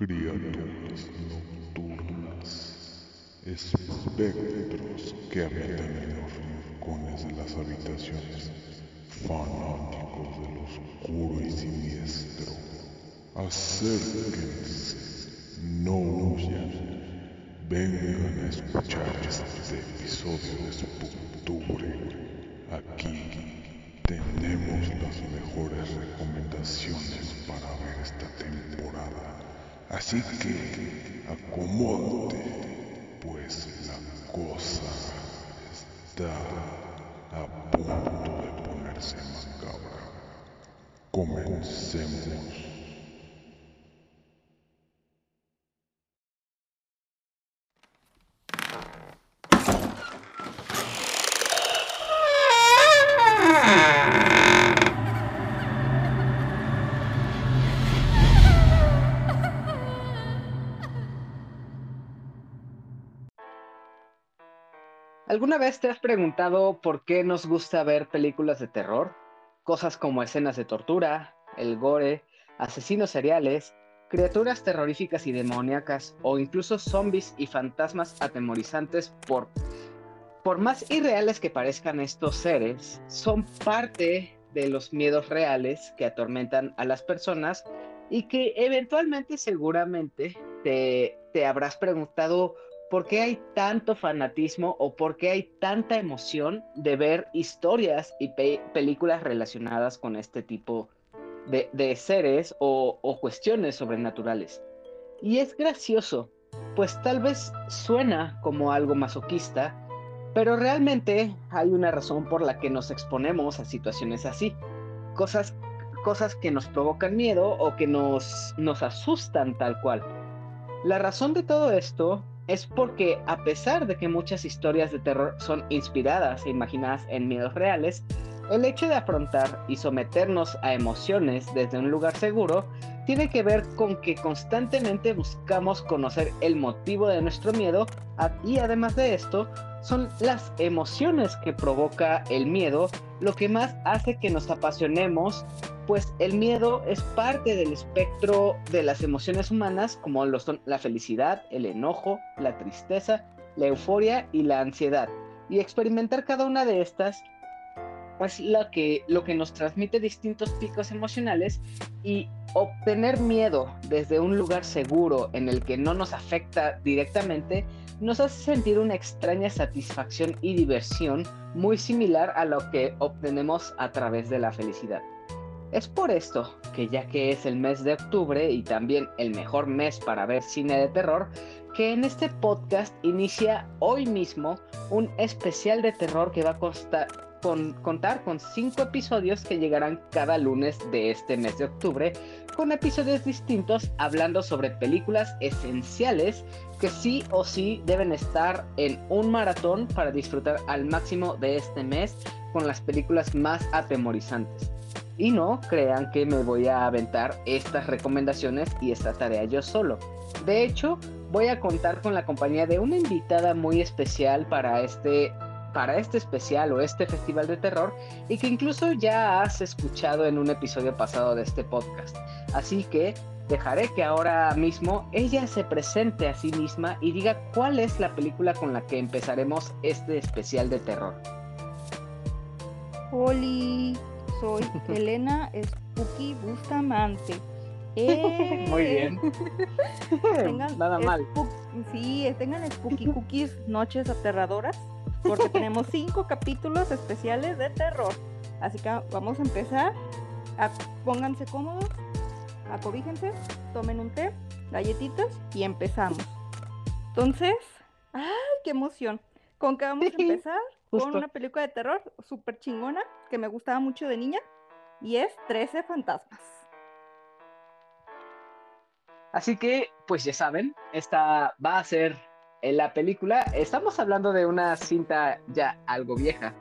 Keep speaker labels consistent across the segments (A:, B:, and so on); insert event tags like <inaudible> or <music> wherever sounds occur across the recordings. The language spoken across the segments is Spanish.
A: criaturas nocturnas, espectros que habitan en los rincones de las habitaciones, fanáticos de lo oscuro y siniestro. Acérquense, no huyan, vengan a escuchar este episodio de Spooktubre. Aquí tenemos las mejores recomendaciones para ver esta temporada. Así que acomódate, pues la cosa está a punto de ponerse macabra. Comencemos.
B: ¿Alguna vez te has preguntado por qué nos gusta ver películas de terror? Cosas como escenas de tortura, el gore, asesinos seriales, criaturas terroríficas y demoníacas, o incluso zombies y fantasmas atemorizantes por... Por más irreales que parezcan estos seres, son parte de los miedos reales que atormentan a las personas y que eventualmente seguramente te, te habrás preguntado ¿por qué hay tanto fanatismo o por qué hay tanta emoción de ver historias y películas relacionadas con este tipo de, seres o, o cuestiones sobrenaturales? Y es gracioso, pues tal vez suena como algo masoquista, pero realmente hay una razón por la que nos exponemos a situaciones así. Cosas, cosas que nos provocan miedo o que nos, nos asustan tal cual. La razón de todo esto es porque a pesar de que muchas historias de terror son inspiradas e imaginadas en miedos reales, el hecho de afrontar y someternos a emociones desde un lugar seguro tiene que ver con que constantemente buscamos conocer el motivo de nuestro miedo y además de esto, son las emociones que provoca el miedo lo que más hace que nos apasionemos pues el miedo es parte del espectro de las emociones humanas, como lo son la felicidad, el enojo, la tristeza, la euforia y la ansiedad. Y experimentar cada una de estas pues lo que, lo que nos transmite distintos picos emocionales y obtener miedo desde un lugar seguro en el que no nos afecta directamente nos hace sentir una extraña satisfacción y diversión muy similar a lo que obtenemos a través de la felicidad. Es por esto que ya que es el mes de octubre y también el mejor mes para ver cine de terror, que en este podcast inicia hoy mismo un especial de terror que va a contar con cinco episodios que llegarán cada lunes de este mes de octubre, con episodios distintos hablando sobre películas esenciales que sí o sí deben estar en un maratón para disfrutar al máximo de este mes con las películas más atemorizantes. Y no crean que me voy a aventar estas recomendaciones y esta tarea yo solo. De hecho, voy a contar con la compañía de una invitada muy especial para este para este especial o este festival de terror y que incluso ya has escuchado en un episodio pasado de este podcast. Así que dejaré que ahora mismo ella se presente a sí misma y diga cuál es la película con la que empezaremos este especial de terror.
C: Oli, soy <laughs> Elena Spooky Bustamante. <laughs>
B: Muy bien. <laughs> Nada mal.
C: Sí, tengan Spooky Cookies Noches Aterradoras, porque <laughs> tenemos cinco capítulos especiales de terror. Así que vamos a empezar. pónganse cómodos, acobíjense, tomen un té, galletitas y empezamos. Entonces, ¡ay, qué emoción! ¿Con qué vamos a empezar? con una película de terror súper chingona que me gustaba mucho de niña y es 13 fantasmas.
B: Así que, pues ya saben, esta va a ser la película. Estamos hablando de una cinta ya algo vieja.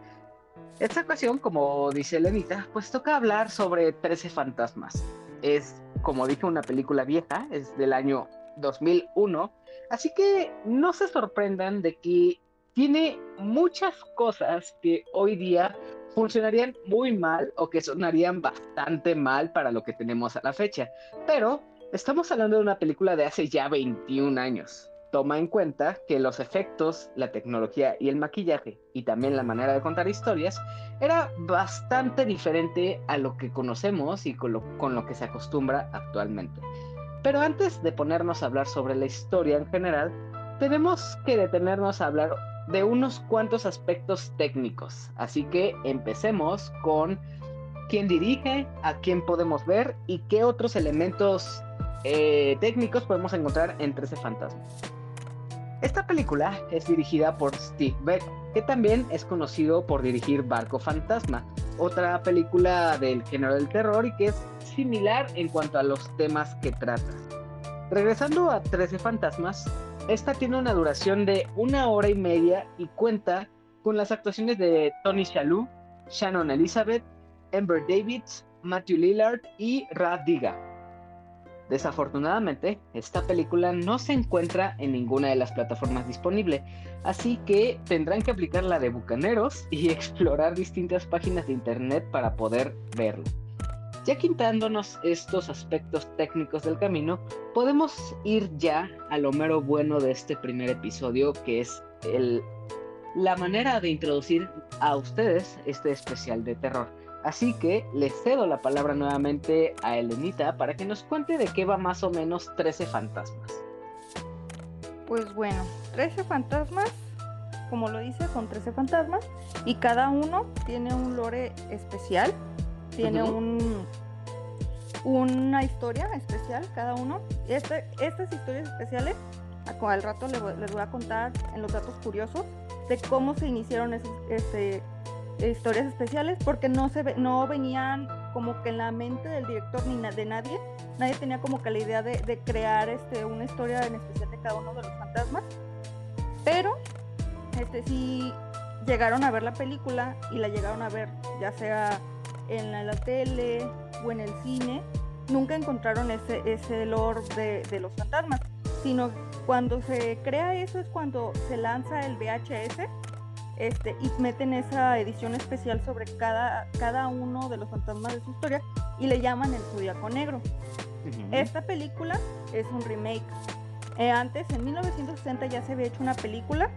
B: Esta ocasión, como dice Lenita, pues toca hablar sobre 13 fantasmas. Es, como dije, una película vieja, es del año 2001. Así que no se sorprendan de que tiene muchas cosas que hoy día funcionarían muy mal o que sonarían bastante mal para lo que tenemos a la fecha. Pero Estamos hablando de una película de hace ya 21 años. Toma en cuenta que los efectos, la tecnología y el maquillaje, y también la manera de contar historias, era bastante diferente a lo que conocemos y con lo, que se acostumbra actualmente. Pero antes de ponernos a hablar sobre la historia en general, tenemos que detenernos a hablar de unos cuantos aspectos técnicos. Así que empecemos con quién dirige, a quién podemos ver y qué otros elementos eh, técnicos podemos encontrar en 13 fantasmas. Esta película es dirigida por Steve Beck, que también es conocido por dirigir Barco Fantasma, otra película del género del terror y que es similar en cuanto a los temas que trata. Regresando a 13 fantasmas, esta tiene una duración de una hora y media y cuenta con las actuaciones de Tony Shalhoub, Shannon Elizabeth, Amber Davids, Matthew Lillard y Rad Diga. Desafortunadamente, esta película no se encuentra en ninguna de las plataformas disponibles, así que tendrán que aplicar la de Bucaneros y <laughs> explorar distintas páginas de internet para poder verlo. Ya quitándonos estos aspectos técnicos del camino, podemos ir ya a lo mero bueno de este primer episodio, que es el, la manera de introducir a ustedes este especial de terror. Así que les cedo la palabra nuevamente a Elenita para que nos cuente de qué va más o menos 13 fantasmas.
C: Pues bueno, 13 fantasmas, como lo dice, son 13 fantasmas y cada uno tiene un lore especial tiene un, una historia especial cada uno. Este, estas historias especiales, al rato les, voy a contar en los datos curiosos de cómo se iniciaron esas este, historias especiales, porque no, se, no venían como que en la mente del director ni de nadie. Nadie tenía como que la idea de, de crear este, una historia en especial de cada uno de los fantasmas. Pero este, sí llegaron a ver la película y la llegaron a ver ya sea en la, tele o en el cine, nunca encontraron ese, ese lore de, los fantasmas, sino cuando se crea eso es cuando se lanza el VHS este, y meten esa edición especial sobre cada, cada uno de los fantasmas de su historia y le llaman el Zodiaco Negro. Esta película es un remake. Eh, antes, en 1960, ya se había hecho una película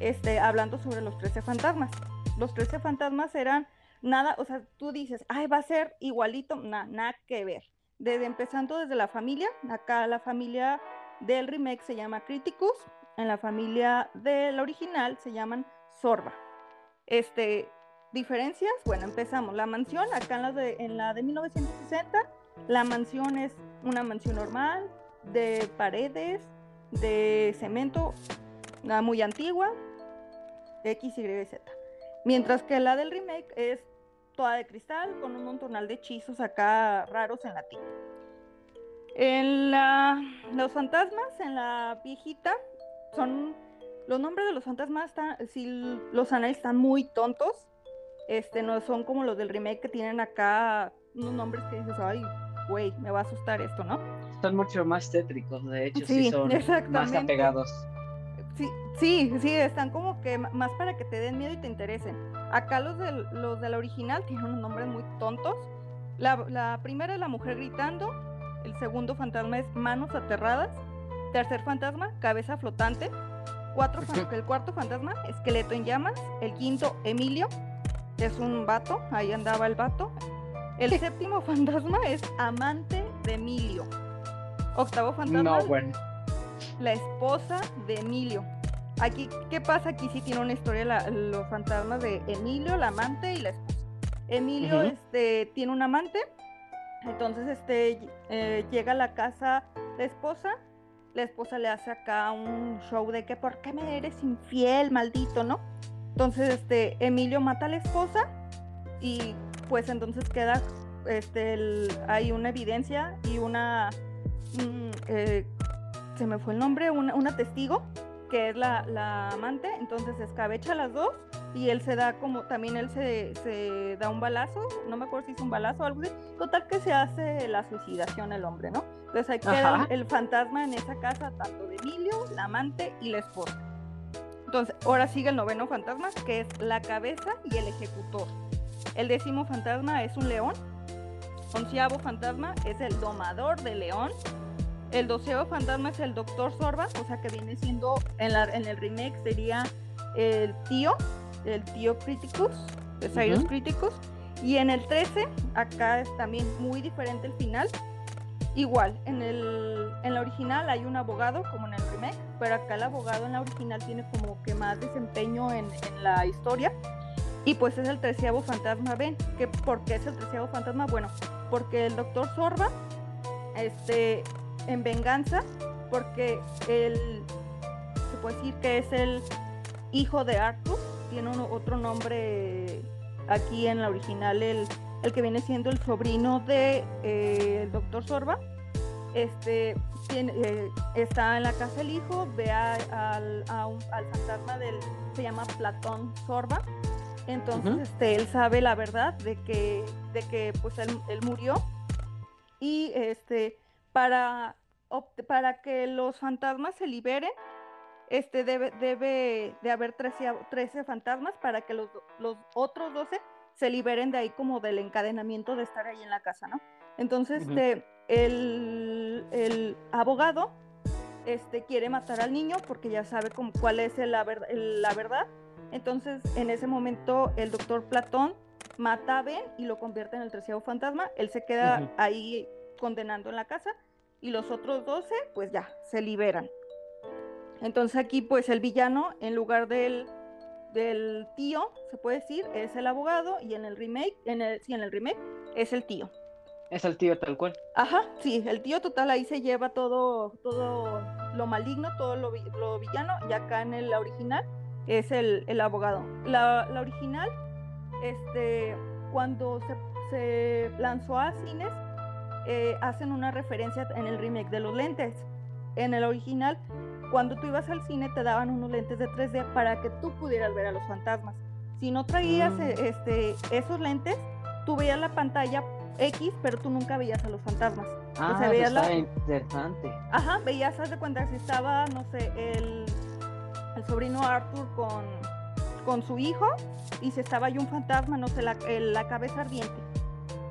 C: este, hablando sobre los 13 fantasmas. Los 13 fantasmas eran nada, o sea, tú dices, ay, va a ser igualito, nada, nada que ver. Desde empezando desde la familia, acá la familia del remake se llama Criticus, en la familia del original se llaman Sorba. Este, diferencias, bueno, empezamos. La mansión, acá en la de, en la de 1960, la mansión es una mansión normal, de paredes, de cemento, muy antigua, X, Y, Z. Mientras que la del remake es toda de cristal con un montonal de hechizos acá raros en la tinta. En la, los fantasmas, en la viejita, son los nombres de los fantasmas están, si los análisis están muy tontos, este, no son como los del remake que tienen acá unos nombres que dices, ay, güey, me va a asustar esto, ¿no?
B: Son mucho más tétricos, de hecho, sí, son más apegados.
C: Sí, sí, están como que más para que te den miedo y te interesen. Acá los, del, los de la original tienen unos nombres muy tontos. La, primera es la mujer gritando, el segundo fantasma es manos aterradas, tercer fantasma, cabeza flotante, Cuatro, el cuarto fantasma, esqueleto en llamas, el quinto, Emilio, es un vato, ahí andaba el vato. El séptimo <laughs> fantasma es amante de Emilio. Octavo fantasma, no, bueno. la esposa de Emilio. Aquí, ¿qué pasa? Aquí sí tiene una historia los fantasmas de Emilio, la amante y la esposa. Emilio este, tiene un amante, entonces este, eh, llega a la casa la esposa, la esposa le hace acá un show de que ¿por qué me eres infiel, maldito, no? Entonces este, Emilio mata a la esposa y pues entonces queda, este, hay una evidencia y una, eh, se me fue el nombre, una, una testigo que es la, amante, entonces escabecha a las dos y él se da como, también él se, da un balazo, no me acuerdo si es un balazo o algo así, total que se hace la suicidación el hombre, ¿no? Entonces ahí queda el, fantasma en esa casa, tanto de Emilio, la amante y la esposa. Entonces, ahora sigue el noveno fantasma, que es la cabeza y el ejecutor. El décimo fantasma es un león. onceavo fantasma es el domador de león. El doceavo fantasma es el doctor Sorba, o sea que viene siendo en, la, en el remake sería el tío, el tío Criticus, de Cyrus
B: Ujú.
C: Criticus. Y en el 13, acá es también muy diferente el final. Igual, en, el, en la original hay un abogado, como en el remake, pero acá el abogado en la original tiene como que más desempeño en, en la historia. Y pues es el treceavo fantasma Ben. ¿Qué, ¿Por qué es el treceavo fantasma? Bueno, porque el doctor Sorba, este, en venganza, porque él, se puede decir que es el hijo de Arthur, tiene un- otro nombre aquí en la original, el, el que viene siendo el sobrino de eh, el doctor Sorba. Este tiene, eh, está en la casa el hijo, ve a- al, a un- al fantasma del, se llama Platón Sorba. Entonces,
B: Ujú.
C: este, él sabe la verdad de que, de que pues él, él murió. Y este, para, para que los fantasmas se liberen, este debe, debe de haber 13, a- 13 fantasmas para que los, los otros 12 se liberen de ahí como del encadenamiento de estar ahí en la casa, ¿no? Entonces, este, el, el abogado este, quiere matar al niño porque ya sabe como cuál es el- la, ver- el- la verdad. Entonces, en ese momento, el doctor Platón mata a Ben y lo convierte en el treceavo fantasma. Él se queda ahí condenando en la casa y los otros 12, pues ya, se liberan. Entonces aquí, pues el villano, en lugar del, del tío, se puede decir, es el abogado y en el remake, en el, sí, en el remake, es el tío.
B: Es el tío tal cual.
C: Ajá, sí, el tío total ahí se lleva todo, todo lo maligno, todo lo, vi- lo villano, y acá en el original es el, el abogado. La, la original, este, cuando se, se lanzó a cines, eh, hacen una referencia en el remake de los lentes. En el original, cuando tú ibas al cine te daban unos lentes de 3D para que tú pudieras ver a los fantasmas. Si no traías
B: Mm.
C: eh, este, esos lentes, tú veías la pantalla X, pero tú nunca veías a los fantasmas.
B: Ah,
C: se
B: eso
C: veía la-
B: está interesante.
C: Ajá, veías, haz de cuenta, si estaba, no sé, el, el sobrino Arthur con, con su hijo y si estaba ahí un fantasma, no sé, la, el- la cabeza ardiente.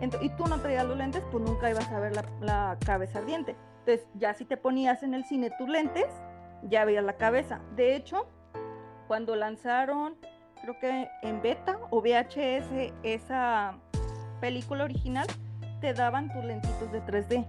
C: Ento- y tú no traías los lentes, pues nunca ibas a ver la, la cabeza ardiente. Entonces, ya si te ponías en el cine tus lentes, ya veías la cabeza. De hecho, cuando lanzaron, creo que en beta o VHS, esa película original, te daban tus lentitos de 3D.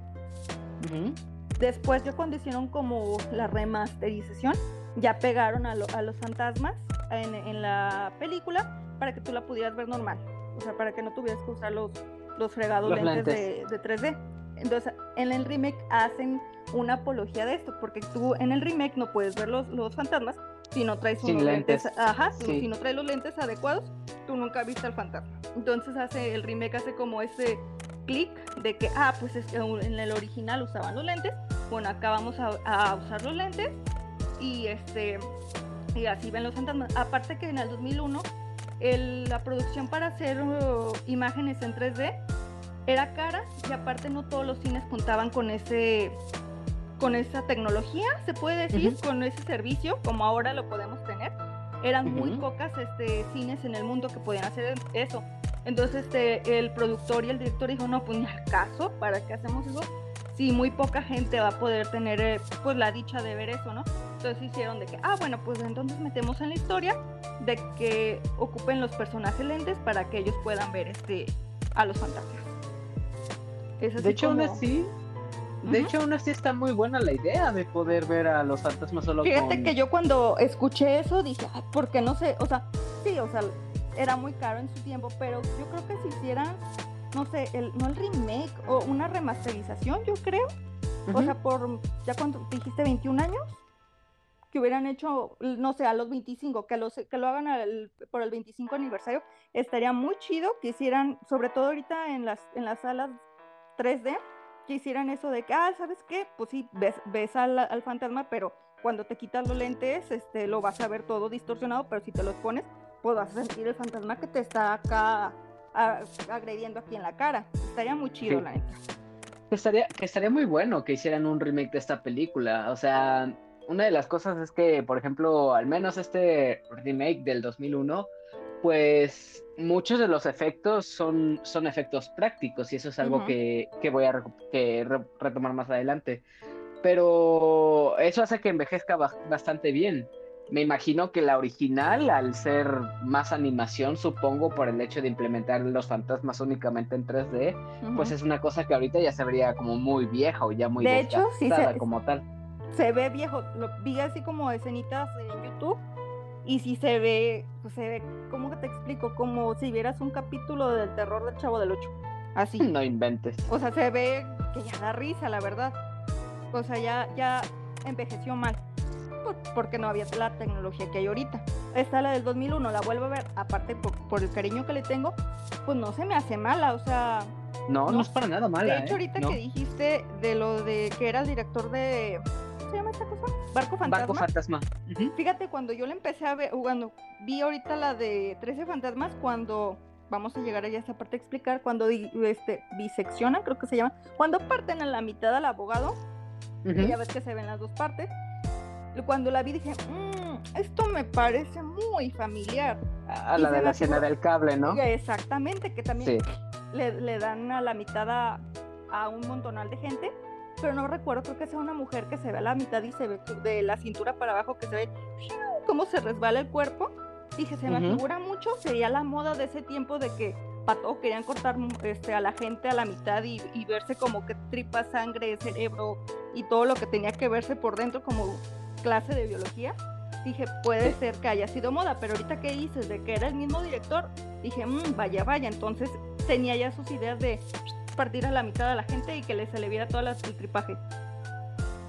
B: Ujú.
C: Después, ya cuando hicieron como la remasterización, ya pegaron a, lo- a los fantasmas en, en la película para que tú la pudieras ver normal. O sea, para que no tuvieras que usar los, los fregados
B: Los
C: lentes, De, de 3D. Entonces, en el remake hacen una apología de esto, porque tú en el remake no puedes ver los, los fantasmas si no traes unos lentes.
B: lentes.
C: Ajá, si-
B: Sí.
C: si no traes los lentes adecuados, tú nunca viste al fantasma. Entonces hace el remake hace como ese clic de que, ah, pues es que en el original usaban los lentes, bueno, acá vamos a, a usar los lentes y este y así ven los fantasmas. Aparte que en el 2001 el- la producción para hacer uh, imágenes en 3D era cara y aparte no todos los cines contaban con ese con esa tecnología, se puede decir,
B: Ujú.
C: con ese servicio como ahora lo podemos tener. Eran muy
B: Ujú.
C: pocas este, cines en el mundo que podían hacer eso. Entonces este, el productor y el director dijo, no, pues ni al caso, ¿para qué hacemos eso? Si muy poca gente va a poder tener eh, pues la dicha de ver eso, ¿no? Entonces hicieron de que, ah, bueno, pues entonces metemos en la historia de que ocupen los personajes lentes para que ellos puedan ver este a los fantasmas. Es así
B: De hecho, aún
C: como-
B: así, de hecho, aún así está muy buena la idea de poder ver a los fantasmas solo
C: Fíjate
B: con...
C: que yo cuando escuché eso dije, "Ay, ¿por qué no sé? O sea, sí, o sea, era muy caro en su tiempo, pero yo creo que si hicieran, no sé, el, no el remake o una remasterización, yo creo, o sea, por, ya cuando dijiste 21 años, que hubieran hecho, no sé, a los 25, que, los, que lo hagan al- por el 25 aniversario, estaría muy chido que hicieran, sobre todo ahorita en las, en las salas 3D, que hicieran eso de que, ah, ¿sabes qué? Pues sí, ves, ves al, al fantasma, pero cuando te quitas los lentes, este, lo vas a ver todo distorsionado, pero si te los pones, pues vas a sentir el fantasma que te está acá a- agrediendo aquí en la cara. Estaría muy chido,
B: Sí.
C: la neta.
B: Estaría, estaría muy bueno que hicieran un remake de esta película. O sea, una de las cosas es que, por ejemplo, al menos este remake del 2001 pues muchos de los efectos son, son efectos prácticos y eso es algo que, que voy a re- que re- retomar más adelante. Pero eso hace que envejezca ba- bastante bien. Me imagino que la original, al ser más animación, supongo por el hecho de implementar los fantasmas únicamente en 3D, pues es una cosa que ahorita ya se vería como muy vieja o ya muy
C: De hecho, sí se-
B: como tal.
C: se ve viejo, lo vi así como escenitas en YouTube y sí se ve, pues se ve, ¿cómo que te explico? Como si vieras un capítulo del terror del Chavo del Ocho, así. <laughs>
B: No inventes.
C: O sea, se ve que ya da risa, la verdad. O sea, ya, ya envejeció mal. por- Porque no había la tecnología que hay ahorita. Esta, la del 2001, la vuelvo a ver. Aparte, por, por el cariño que le tengo, pues no se me hace mala. O sea,
B: No, no,
C: No.
B: es para nada mala.
C: de hecho,
B: ¿eh?
C: ahorita
B: No.
C: que dijiste de lo de que era el director de. ¿Cómo se llama esta cosa? Barco Fantasma.
B: Barco fantasma. Ujú.
C: Fíjate, cuando yo le empecé a ver, cuando vi ahorita la de 13 fantasmas, cuando vamos a llegar allá a esa parte a explicar, cuando di- este, biseccionan, creo que se llama, cuando parten a la mitad al abogado,
B: Ujú.
C: y ya ves que se ven las dos partes, cuando la vi dije, "Mm, esto me parece muy familiar.
B: A
C: y
B: la de la escena del cable, ¿no?
C: Exactamente, que también
B: Sí.
C: le, le dan a la mitad a, a un montonal de gente, pero no recuerdo, creo que sea una mujer que se ve a la mitad y se ve de la cintura para abajo que se ve cómo se resbala el cuerpo. Dije, se me figura mucho, sería la moda de ese tiempo de que para todo querían cortar mm, este, a la gente a la mitad y, y verse como que tripa, sangre, cerebro y todo lo que tenía que verse por dentro como clase de biología. Dije, puede ser que haya sido moda, pero ahorita que dices de que era el mismo director, dije, "Mm, vaya, vaya, entonces tenía ya sus ideas de partir a la mitad a la gente y que le se le viera todo el tripaje.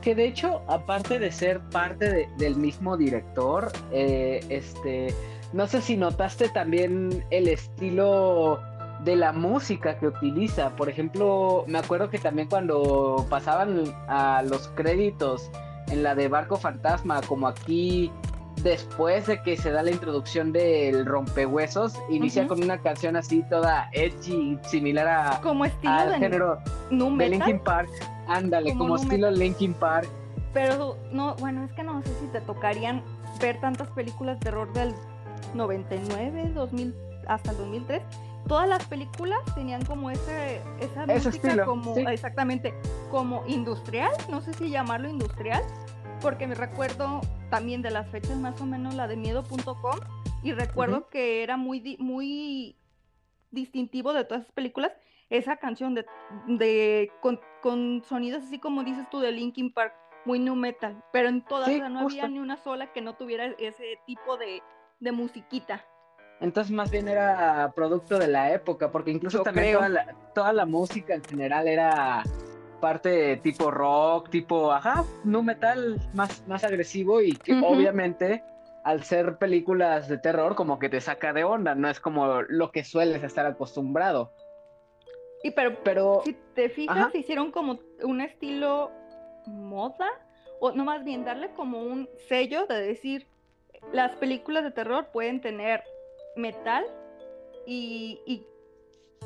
B: Que de hecho, aparte de ser parte de- del mismo director, eh, este, no sé si notaste también el estilo de la música que utiliza. Por ejemplo, me acuerdo que también cuando pasaban a los créditos en la de Barco Fantasma, como aquí, después de que se da la introducción del rompehuesos, inicia con una canción así toda edgy, similar a,
C: Como estilo
B: al
C: de
B: género
C: nu
B: de Linkin Park. Ándale,
C: Como
B: estilo Linkin Park.
C: pero no, bueno, es que no sé si te tocarían ver tantas películas de terror del 99, 2000, hasta el 2003. Todas las películas tenían como ese, esa
B: Ese
C: música
B: estilo,
C: como,
B: sí.
C: exactamente, como industrial, no sé si llamarlo industrial, porque me recuerdo también de las fechas más o menos la de miedo.com y recuerdo que era muy, muy distintivo de todas esas películas esa canción de, de con, con sonidos así como dices tú de Linkin Park, muy nu metal, pero en todas
B: Sí,
C: o sea, no había ni una sola que no tuviera ese tipo de, de musiquita.
B: Entonces más bien era producto de la época, porque incluso
C: Yo
B: también
C: creo.
B: toda la, toda la música en general era parte tipo rock, tipo, ajá, nu metal más, más agresivo y que obviamente al ser películas de terror como que te saca de onda, no es como lo que sueles estar acostumbrado.
C: Y pero
B: Pero
C: si te fijas,
B: Ajá.
C: hicieron como un estilo moda, o no más bien darle como un sello de decir, las películas de terror pueden tener metal y, y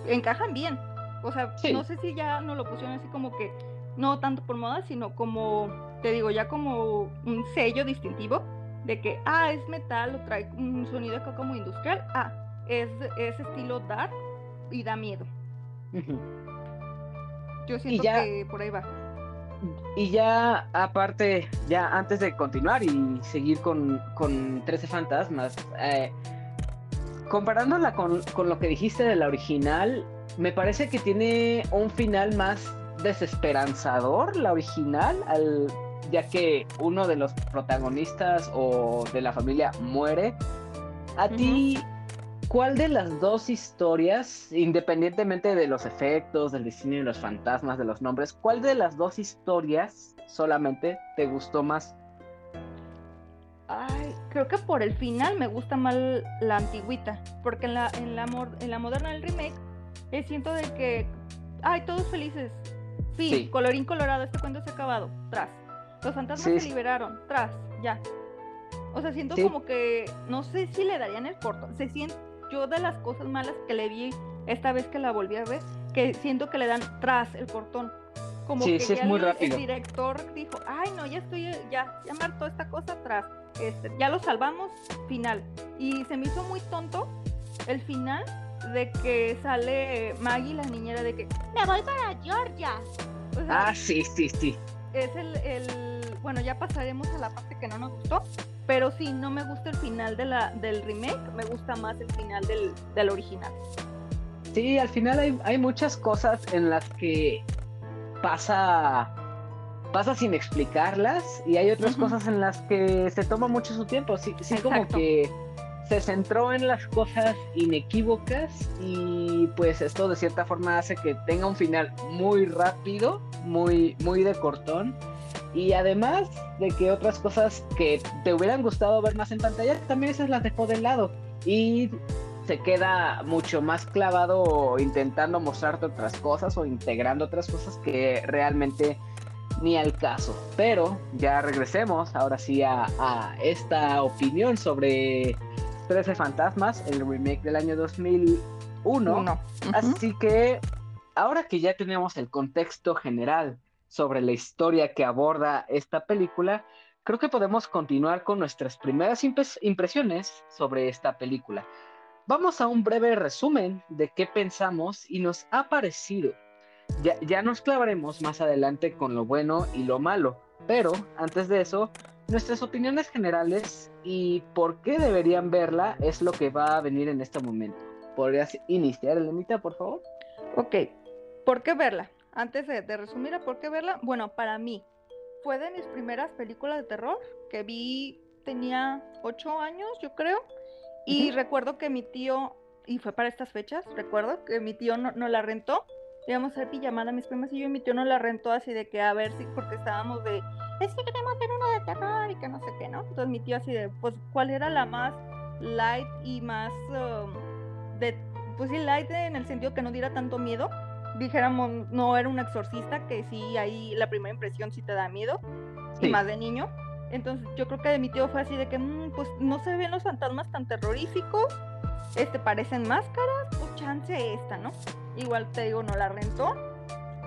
C: encajan bien. O sea,
B: Sí.
C: no sé si ya no lo pusieron así como que, no tanto por moda, sino como, te digo, ya como un sello distintivo de que, ah, es metal o trae un sonido acá como industrial, ah, es, es estilo dark y da miedo. Yo siento
B: ya-
C: que por ahí va.
B: Y ya aparte, ya antes de continuar y seguir con, con 13 fantasmas, eh, comparándola con, con lo que dijiste de la original, me parece que tiene un final más desesperanzador, la original, al, ya que uno de los protagonistas o de la familia muere. A ti, ¿cuál de las dos historias, independientemente de los efectos, del diseño de los fantasmas, de los nombres, cuál de las dos historias solamente te gustó más?
C: Ay, creo que por el final me gusta más la antigüita, porque en la, en la, en la moderna del remake eh, siento de que, ay, todos felices, fin,
B: Sí.
C: colorín colorado, este cuento se ha acabado, tras. Los fantasmas
B: Sí,
C: se liberaron, tras, ya. O sea, siento
B: Sí.
C: como que, no sé si le darían el corto, se siente, yo de las cosas malas que le vi esta vez que la volví a ver, que siento que le dan tras el cortón. Como
B: Sí,
C: que
B: sí, es
C: ya
B: muy
C: el,
B: rápido.
C: el director dijo, ay no, ya estoy, ya, ya me hartó esta cosa atrás. Este, ya lo salvamos, final. Y se me hizo muy tonto el final de que sale Maggie, la niñera, de que me voy para Georgia.
B: ah, sí, sí, sí.
C: Es el, el, bueno, ya pasaremos a la parte que no nos gustó, pero sí, no me gusta el final de la, del remake, me gusta más el final del, del original.
B: Sí, al final hay, hay muchas cosas en las que pasa pasa sin explicarlas y hay otras cosas en las que se toma mucho su tiempo. Sí, sí como que se centró en las cosas inequívocas y pues esto de cierta forma hace que tenga un final muy rápido, muy, muy de cortón. Y además de que otras cosas que te hubieran gustado ver más en pantalla, también esas las dejó de lado. Y se queda mucho más clavado intentando mostrarte otras cosas o integrando otras cosas que realmente ni al caso. Pero ya regresemos ahora sí a, esta opinión sobre 13 Fantasmas, el remake del año 2001. Así que ahora que ya tenemos el contexto general sobre la historia que aborda esta película, creo que podemos continuar con nuestras primeras impresiones sobre esta película. Vamos a un breve resumen de qué pensamos y nos ha parecido. Ya, nos clavaremos más adelante con lo bueno y lo malo, pero antes de eso, nuestras opiniones generales y por qué deberían verla es lo que va a venir en este momento. ¿Podrías iniciar, Elenita, por favor?
C: Ok, ¿por qué verla? Antes de, resumir a por qué verla, bueno, para mí fue de mis primeras películas de terror que vi, tenía ocho años, yo creo, y recuerdo que mi tío, y fue para estas fechas, recuerdo que mi tío no, no la rentó íbamos a hacer pijamada mis primas y yo y mi tío no la rentó así de que a ver si, porque estábamos de, es que queremos ver uno de terror y que no sé qué, ¿no? Entonces mi tío así de, pues, ¿cuál era la más light y más, um, de, pues sí, light en el sentido que no diera tanto miedo? Dijéramos, no era un exorcista, que sí, ahí la primera impresión sí te da miedo, y más de niño. Entonces yo creo que de mi tío fue así de que, mm, pues no se ven los fantasmas tan terroríficos, este, parecen máscaras, pues chance esta, ¿no? igual te digo, no la rentó,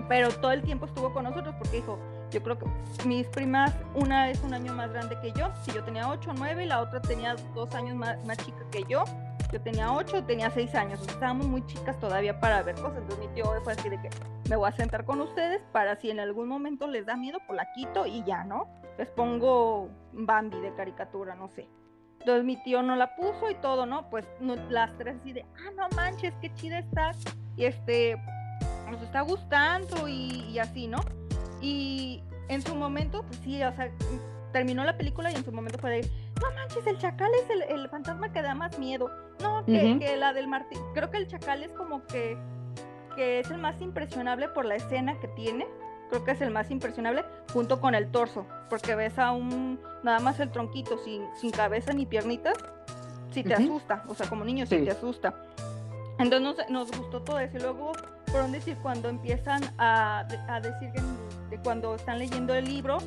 C: pero todo el tiempo estuvo con nosotros porque dijo, yo creo que mis primas, una es un año más grande que yo, si yo tenía 8 o 9 y la otra tenía dos años más, más chica que yo, yo tenía 8, tenía 6 años, estábamos muy chicas todavía para ver cosas, entonces mi tío fue así de que me voy a sentar con ustedes para si en algún momento les da miedo, pues la quito y ya, ¿no? Les pongo Bambi de caricatura, no sé. Entonces mi tío no la puso y todo, ¿no? Pues las tres así de, ah, no manches, qué chida está y este, nos está gustando y, así, ¿no? Y en su momento, pues sí, o sea, terminó la película y en su momento fue de, no manches, el chacal es el, fantasma que da más miedo. No, que, la del Martín, creo que el chacal es como que, que es el más impresionable por la escena que tiene. Creo que es el más impresionable junto con el torso, porque ves a un, nada más el tronquito sin, sin cabeza ni piernitas, si te asusta, o sea, como niño sí. te asusta. Entonces nos, gustó todo eso. Y luego, por decir, cuando empiezan a, decir que, cuando están leyendo el libro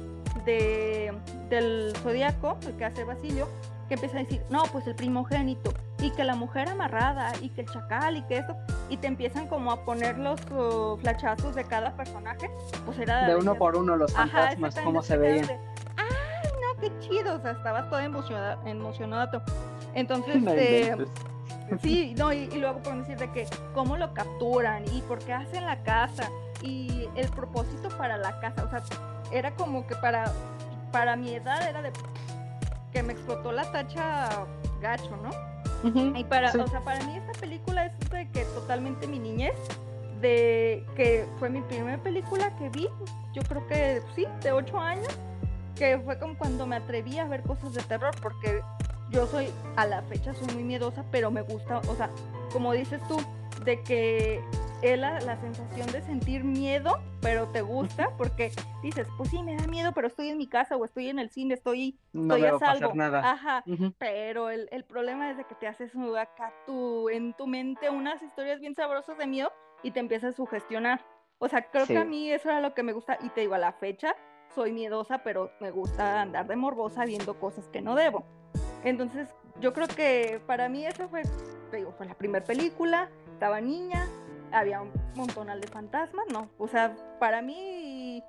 C: de, del zodiaco, el que hace Basilio, que empieza a decir, no, pues el primogénito, y que la mujer amarrada, y que el chacal, y que eso, y te empiezan como a poner los uh, flachazos de cada personaje, pues era...
B: De uno por uno los fantasmas, cómo se veían.
C: Ay, no, qué chido, o sea, estabas todo emocionado. emocionado. Entonces, <laughs> este, Sí, no, y, luego pueden decir de que cómo lo capturan y por qué hacen la casa y el propósito para la casa. O sea, era como que para, para mi edad era de que me explotó la tacha gacho, ¿no? Y para, o sea, para mí esta película es de que totalmente mi niñez, de que fue mi primera película que vi, yo creo que sí, de ocho años, que fue como cuando me atreví a ver cosas de terror, porque yo soy, a la fecha soy muy miedosa, pero me gusta, o sea, como dices tú, de que es la, sensación de sentir miedo, pero te gusta, <laughs> porque dices, pues sí, me da miedo, pero estoy en mi casa o estoy en el cine, estoy,
B: no
C: estoy
B: a salvo. Nada.
C: Ajá, pero el, problema es de que te haces acá tú, en tu mente unas historias bien sabrosas de miedo y te empiezas a sugestionar. O sea, creo que a mí eso era lo que me gusta y te digo, a la fecha soy miedosa, pero me gusta andar de morbosa viendo cosas que no debo. Entonces, yo creo que para mí esa fue, digo, fue la primera película, estaba niña, había un montonal de fantasmas, ¿no? O sea, para mí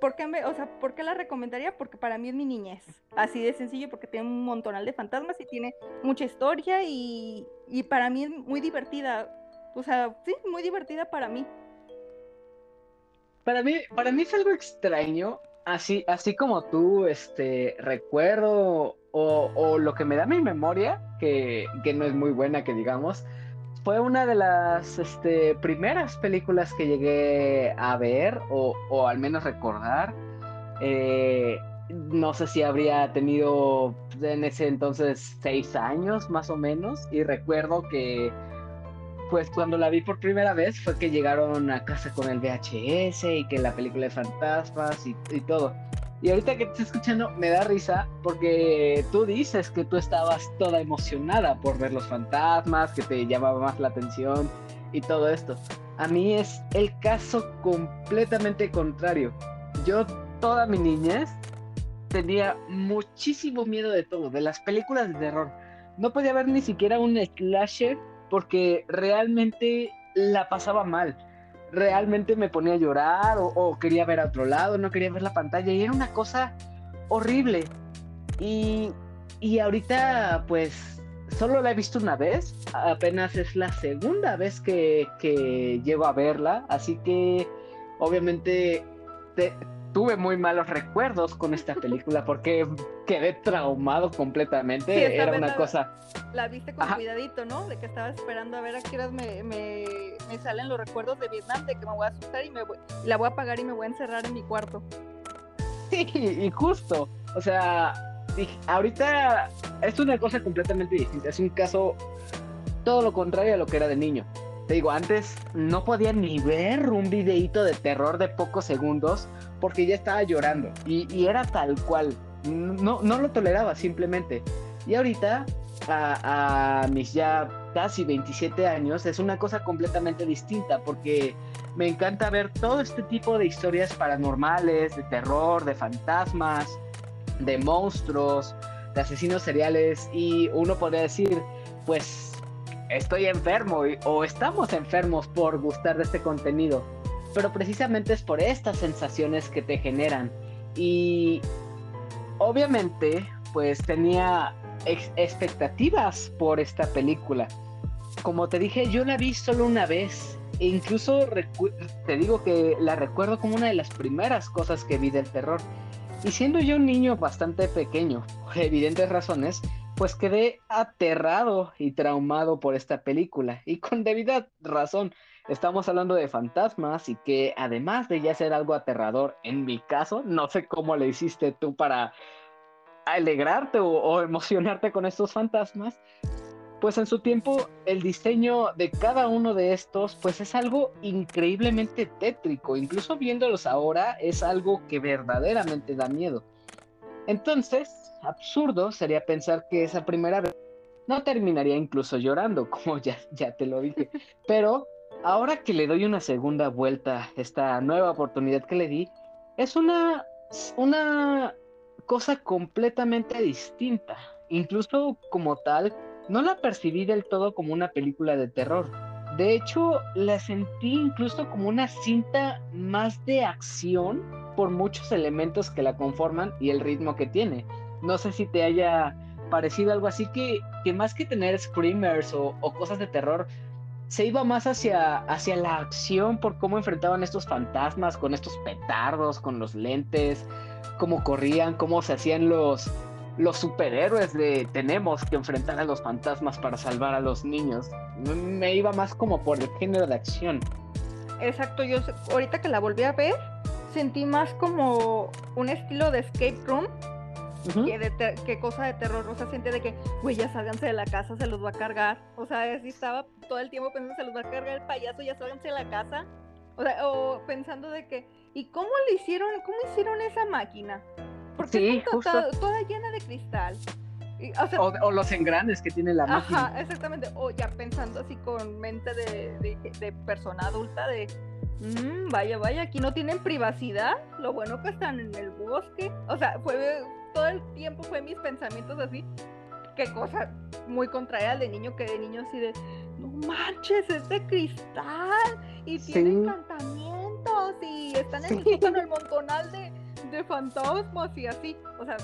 C: ¿por qué, o sea, ¿por la recomendaría? Porque para mí es mi niñez. Así de sencillo, porque tiene un montonal de fantasmas y tiene mucha historia y, y para mí es muy divertida. O sea, sí, muy divertida para mí.
B: Para mí, para mí es algo extraño, así, así como tú, este, recuerdo o, o lo que me da mi memoria, que, que no es muy buena, que digamos, fue una de las este, primeras películas que llegué a ver o, al menos recordar. Eh, no sé si habría tenido en ese entonces seis años más o menos y recuerdo que pues cuando la vi por primera vez fue que llegaron a casa con el VHS y que la película de fantasmas y todo. Y ahorita que te estoy escuchando me da risa porque tú dices que tú estabas toda emocionada por ver los fantasmas, que te llamaba más la atención y todo esto. A mí es el caso completamente contrario. Yo toda mi niñez tenía muchísimo miedo de todo, de las películas de terror. No podía ver ni siquiera un slasher porque realmente la pasaba mal realmente me ponía a llorar o, quería ver a otro lado, no quería ver la pantalla y era una cosa horrible. Y, y ahorita pues solo la he visto una vez, apenas es la segunda vez que, que llego a verla, así que obviamente te, tuve muy malos recuerdos con esta película porque <laughs> quedé traumado completamente. Era una cosa.
C: La viste con cuidadito, ¿no? De que estaba esperando a ver a qué horas me, me, me, salen los recuerdos de Vietnam, de que me voy a asustar y me voy, la voy a apagar y me voy a encerrar en mi cuarto.
B: Sí, y justo. O sea, ahorita es una cosa completamente distinta. Es un caso todo lo contrario a lo que era de niño. Te digo, antes no podía ni ver un videíto de terror de pocos segundos porque ya estaba llorando. Y, era tal cual. No, no lo toleraba simplemente. Y ahorita, a, a, mis ya casi 27 años, es una cosa completamente distinta porque me encanta ver todo este tipo de historias paranormales, de terror, de fantasmas, de monstruos, de asesinos seriales. Y uno podría decir, pues estoy enfermo o estamos enfermos por gustar de este contenido, pero precisamente es por estas sensaciones que te generan. Y obviamente, pues tenía expectativas por esta película. Como te dije, yo la vi solo una vez. E incluso te digo que la recuerdo como una de las primeras cosas que vi del terror. Y siendo yo un niño bastante pequeño, por evidentes razones, pues quedé aterrado y traumado por esta película. Y con debida razón, estamos hablando de fantasmas y que además de ya ser algo aterrador, en mi caso, no sé cómo le hiciste tú para alegrarte o, emocionarte con estos fantasmas, pues en su tiempo el diseño de cada uno de estos pues es algo increíblemente tétrico, incluso viéndolos ahora es algo que verdaderamente da miedo. Entonces, absurdo sería pensar que esa primera vez no terminaría incluso llorando, <laughs> como ya, ya te lo dije. <laughs> Pero ahora que le doy una segunda vuelta, esta nueva oportunidad que le di, es una, una cosa completamente distinta. Incluso como tal, no la percibí del todo como una película de terror. De hecho, la sentí incluso como una cinta más de acción por muchos elementos que la conforman y el ritmo que tiene no sé si te haya parecido algo así que, que más que tener screamers o, cosas de terror, se iba más hacia, hacia la acción por cómo enfrentaban estos fantasmas con estos petardos, con los lentes, cómo corrían, cómo se hacían los, los superhéroes de tenemos que enfrentar a los fantasmas para salvar a los niños. Me iba más como por el género de acción.
C: Exacto, yo ahorita que la volví a ver, sentí más como un estilo de escape room ¿Qué, cosa de terror, o sea, siente de que, güey, ya sálganse de la casa, se los va a cargar. O sea, así estaba todo el tiempo pensando, se los va a cargar el payaso, ya sálganse de la casa. O sea, o pensando de que, ¿y cómo le hicieron, cómo hicieron esa máquina? Porque está toda, llena de cristal.
B: o, los engranes que tiene la máquina.
C: Ajá, exactamente. O ya pensando así con mente de, de, persona adulta de, mmm, vaya, vaya, aquí no tienen privacidad. Lo bueno que están en el bosque. O sea, fue todo el tiempo fue mis pensamientos así. Qué cosa muy contraria al de niño, que de niño así de, no manches, es de cristal y tiene encantamiento juntos y están en el montonal de, de fantasmas y así. O sea,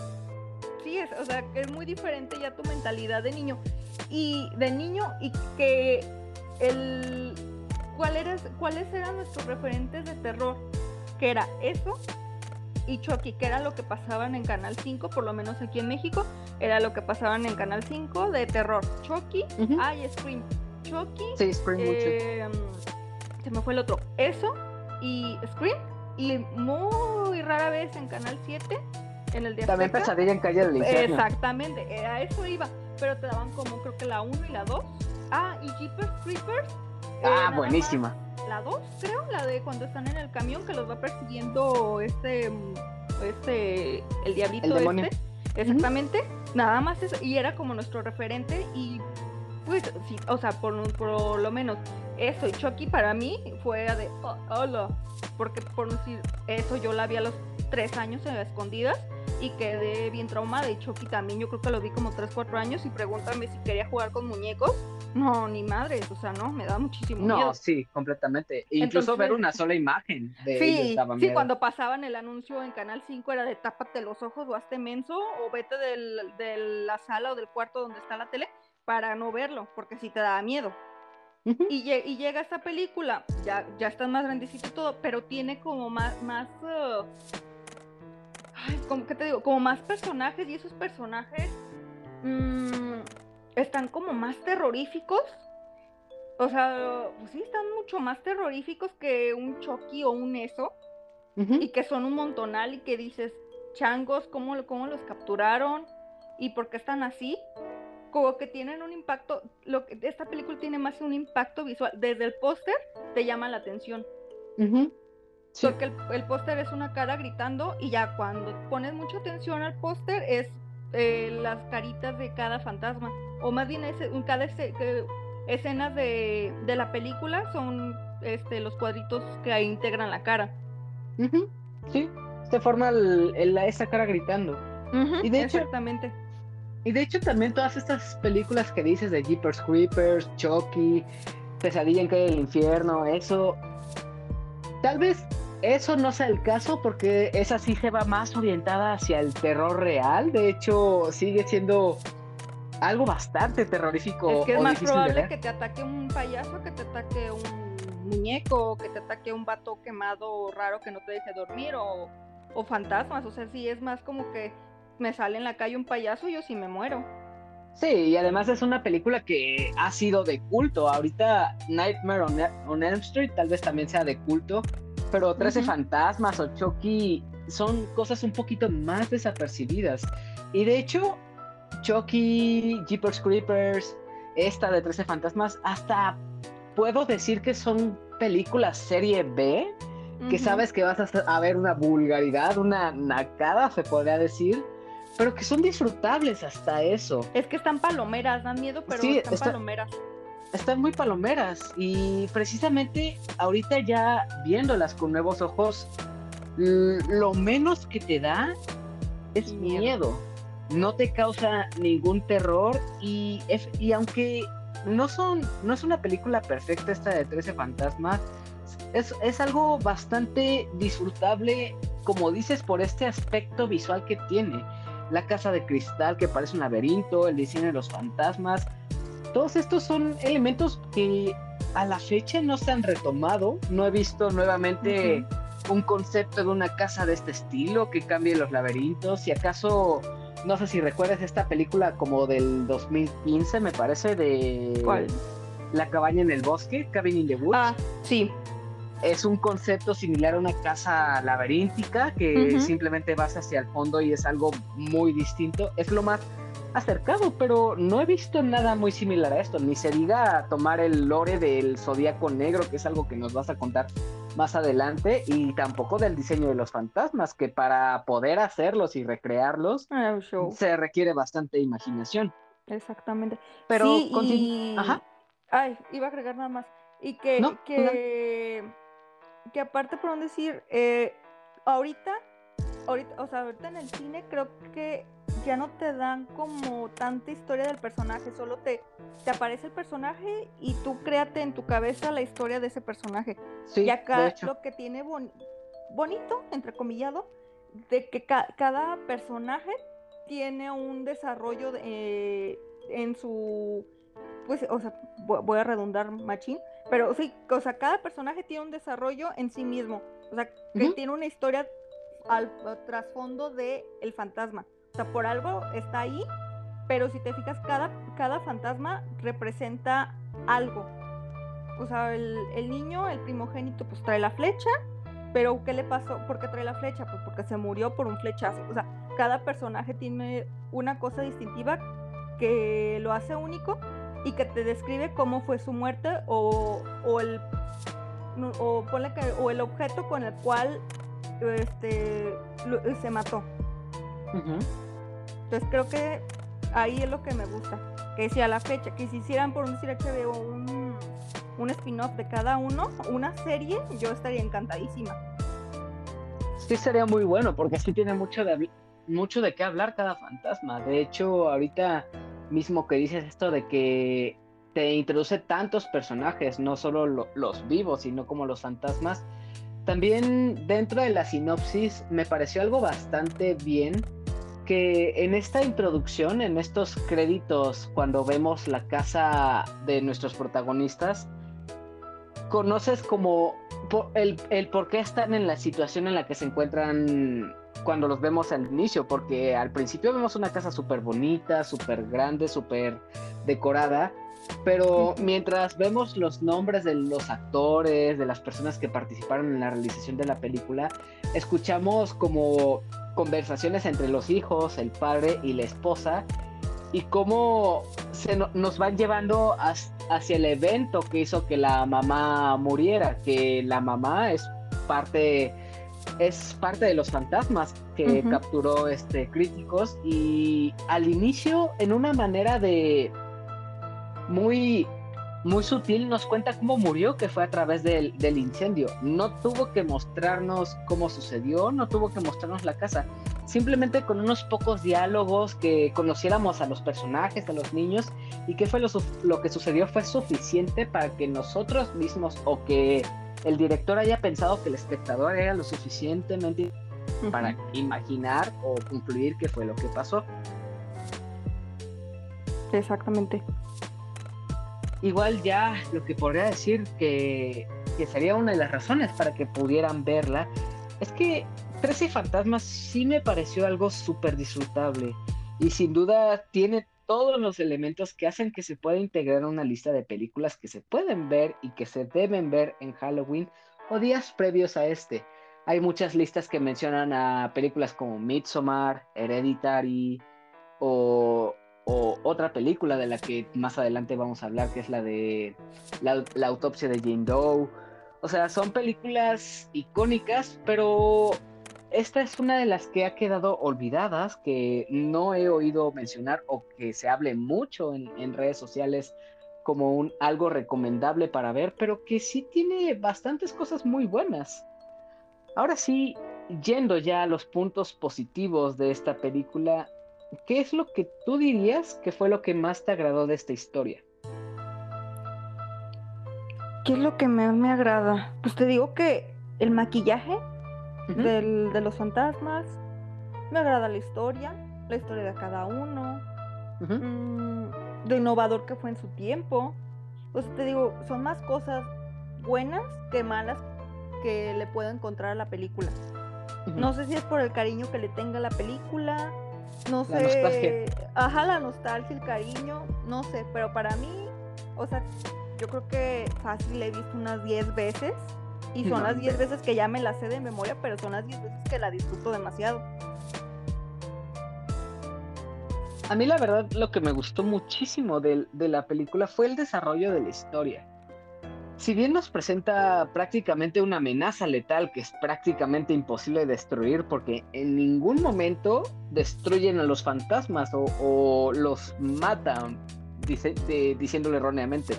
C: sí es, o sea, que es muy diferente ya tu mentalidad de niño y de niño y que el ¿cuál eres, cuáles eran nuestros referentes de terror, que era eso y Chucky, que era lo que pasaban en Canal 5, por lo menos aquí en México, era lo que pasaban en Canal 5 de terror. Chucky,
B: Ujú.
C: ah, y Scream. Chucky,
B: Sí, Scream mucho.
C: eh, se me fue el otro. Eso y Scream. Y muy rara vez en Canal 7, en el de
B: También
C: Azteca.
B: Pesadilla en Calle del Infierno.
C: Exactamente, a eso iba. Pero te daban como creo que la 1 y la 2. Ah, y Jeepers Creepers.
B: Ah, buenísima.
C: La 2, creo, la de cuando están en el camión que los va persiguiendo este. Este. El diablito
B: El
C: este. Exactamente. Nada más eso. Y era como nuestro referente. Y pues, sí, o sea, por, por lo menos eso y Chucky para mí fue de. "Oh, hola. Porque por decir eso yo la vi a los tres años en escondidas y quedé bien traumada. Y Chucky también, yo creo que lo vi como 3, 4 años. Y pregúntame si quería jugar con muñecos. No, ni madres, o sea, no, me da muchísimo
B: No,
C: miedo.
B: sí, completamente. Incluso ver una sola imagen de
C: Sí,
B: daba
C: sí,
B: miedo.
C: cuando pasaban el anuncio en Canal 5 era de tápate los ojos o hazte menso o vete del- de la sala o del cuarto donde está la tele para no verlo, porque sí te daba miedo. Y, y llega esta película, ya, ya estás más grandecito y todo, pero tiene como más, más, uh, ay, ¿cómo que te digo? Como más personajes y esos personajes mm, están como más terroríficos. O sea, pues sí, están mucho más terroríficos que un Chucky o un eso y que son un montonal y que dices, changos, ¿cómo, cómo los capturaron? ¿Y por qué están así? Como que tienen un impacto, lo que, esta película tiene más un impacto visual. Desde el póster te llama la atención.
B: Ujú. Sí.
C: Porque el, el póster es una cara gritando y ya cuando pones mucha atención al póster es eh, las caritas de cada fantasma. O más bien es, cada ese- que- escenas de, de la película son este, los cuadritos que integran la cara.
B: Sí, se forma el- el- esa cara gritando. Y de hecho-
C: Exactamente.
B: Y de hecho también todas estas películas que dices de Jeepers Creepers, Chucky, Pesadilla en Calle del Infierno, eso... Tal vez eso no sea el caso porque esa sí se va más orientada hacia el terror real. De hecho, sigue siendo algo bastante terrorífico.
C: Es que es más probable que te ataque un payaso que te ataque un muñeco, que te ataque un vato quemado raro que no te deje dormir, o, o fantasmas. O sea, sí es más como que me sale en la calle un payaso y yo sí me muero.
B: Sí, y además es una película que ha sido de culto. Ahorita Nightmare on, on Elm Street tal vez también sea de culto, pero 13
C: Ujú.
B: fantasmas o Chucky son cosas un poquito más desapercibidas. Y de hecho, Chucky, Jeepers Creepers, esta de 13 fantasmas, hasta puedo decir que son películas serie B, que sabes que vas a, ver una vulgaridad, una nacada, se podría decir, pero que son disfrutables hasta eso.
C: Es que están palomeras, dan miedo, pero
B: Sí,
C: están
B: está-
C: palomeras.
B: Están muy palomeras y precisamente ahorita ya viéndolas con nuevos ojos, lo menos que te da es
C: Miedo.
B: miedo. No te causa ningún terror y, es- y aunque no son no es una película perfecta esta de 13 fantasmas, es, es algo bastante disfrutable, como dices, por este aspecto visual que tiene. La casa de cristal que parece un laberinto, el diseño de los fantasmas, todos estos son elementos que a la fecha no se han retomado. No he visto nuevamente un concepto de una casa de este estilo que cambie los laberintos. Si acaso, no sé si recuerdas esta película como del 2015, me parece, de
C: ¿Cuál?
B: La cabaña en el bosque, Cabin in the Woods.
C: Ah, sí.
B: Es un concepto similar a una casa laberíntica que simplemente vas hacia el fondo y es algo muy distinto. Es lo más acercado, pero no he visto nada muy similar a esto. Ni se diga tomar el lore del zodiaco negro, que es algo que nos vas a contar más adelante, y tampoco del diseño de los fantasmas, que para poder hacerlos y recrearlos
C: Ah,
B: se requiere bastante imaginación.
C: Exactamente.
B: Pero
C: sí,
B: continu-
C: y...
B: Ajá.
C: Ay, iba a agregar nada más. Y que,
B: No,
C: que, que aparte, por decir, eh, ahorita, ahorita, o sea, ahorita en el cine creo que ya no te dan como tanta historia del personaje, solo te, te aparece el personaje y tú créate en tu cabeza la historia de ese personaje.
B: Sí,
C: y acá lo que tiene bon- bonito, entrecomillado, de que ca- cada personaje tiene un desarrollo de- eh, en su, pues, o sea, vo- voy a redundar machín, pero sí, o sea, cada personaje tiene un desarrollo en sí mismo, o sea, que tiene una historia al trasfondo de el fantasma, o sea, por algo está ahí, pero si te fijas, cada, cada fantasma representa algo. O sea, el, el niño, el primogénito, pues trae la flecha, pero ¿qué le pasó? ¿Por qué trae la flecha? Pues porque se murió por un flechazo. O sea, cada personaje tiene una cosa distintiva que lo hace único y que te describe cómo fue su muerte o, o el o ponle que o el objeto con el cual este lo- se mató. Entonces creo que ahí es lo que me gusta. Que si a la fecha, que si hicieran por un HBO un, un spin-off de cada uno, una serie, yo estaría encantadísima.
B: Sí sería muy bueno porque sí tiene mucho de mucho de qué hablar cada fantasma. De hecho, ahorita mismo que dices esto de que te introduce tantos personajes, no solo lo- los vivos, sino como los fantasmas. También dentro de la sinopsis me pareció algo bastante bien que en esta introducción, en estos créditos, cuando vemos la casa de nuestros protagonistas, conoces como el, el por qué están en la situación en la que se encuentran cuando los vemos al inicio, porque al principio vemos una casa súper bonita, súper grande, súper decorada, pero mientras vemos los nombres de los actores, de las personas que participaron en la realización de la película, escuchamos como conversaciones entre los hijos, el padre y la esposa, y cómo se no- nos van llevando hacia el evento que hizo que la mamá muriera, que la mamá es parte es parte de los fantasmas que capturó este críticos y al inicio en una manera de muy muy sutil nos cuenta cómo murió, que fue a través del, del incendio. No tuvo que mostrarnos cómo sucedió, no tuvo que mostrarnos la casa. Simplemente con unos pocos diálogos que conociéramos a los personajes, a los niños, y qué fue lo, lo que sucedió fue suficiente para que nosotros mismos o que el director haya pensado que el espectador era lo suficientemente para imaginar o concluir qué fue lo que pasó.
C: Exactamente.
B: Igual ya lo que podría decir que, que sería una de las razones para que pudieran verla es que 13 fantasmas sí me pareció algo súper disfrutable y sin duda tiene todos los elementos que hacen que se pueda integrar una lista de películas que se pueden ver y que se deben ver en Halloween o días previos a este. Hay muchas listas que mencionan a películas como Midsommar, Hereditary o, o otra película de la que más adelante vamos a hablar, que es la de la, la autopsia de Jane Doe. O sea, son películas icónicas, pero esta es una de las que ha quedado olvidadas, que no he oído mencionar o que se hable mucho en, en redes sociales como un algo recomendable para ver, pero que sí tiene bastantes cosas muy buenas. Ahora sí, yendo ya a los puntos positivos de esta película, ¿qué es lo que tú dirías que fue lo que más te agradó de esta historia?
C: ¿Qué es lo que más me agrada? Pues te digo que el maquillaje del- de los fantasmas, me agrada la historia, la historia de cada uno, mm, lo innovador que fue en su tiempo. Pues te digo, son más cosas buenas que malas que le puedo encontrar a la película. No sé si es por el cariño que le tenga a la película, no
B: La
C: sé.
B: nostalgia.
C: Ajá, la nostalgia, el cariño, no sé, pero para mí, o sea, yo creo que fácil la he visto unas 10 veces y son
B: No,
C: las 10
B: hombre.
C: veces que ya me la sé de memoria, pero son las 10 veces que la disfruto demasiado.
B: A mí la verdad lo que me gustó muchísimo de, la película fue el desarrollo de la historia. Si bien nos presenta prácticamente una amenaza letal que es prácticamente imposible de destruir porque en ningún momento destruyen a los fantasmas o, los matan dice- diciéndolo erróneamente.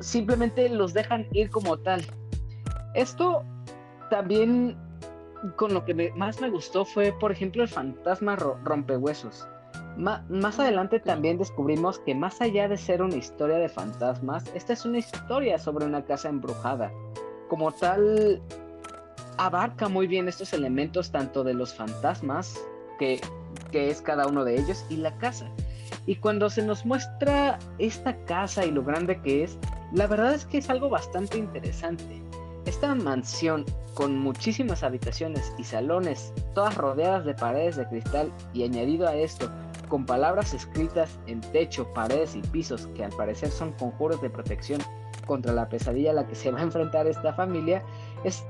B: Simplemente los dejan ir como tal. Esto también con lo que más me gustó fue, por ejemplo, el fantasma rompehuesos. Más adelante también descubrimos que más allá de ser una historia de fantasmas, esta es una historia sobre una casa embrujada. Como tal, abarca muy bien estos elementos tanto de los fantasmas, que, que es cada uno de ellos, y la casa. Y cuando se nos muestra esta casa y lo grande que es, la verdad es que es algo bastante interesante. Esta mansión con muchísimas habitaciones y salones, todas rodeadas de paredes de cristal y añadido a esto, con palabras escritas en techo, paredes y pisos que al parecer son conjuros de protección contra la pesadilla a la que se va a enfrentar esta familia, es,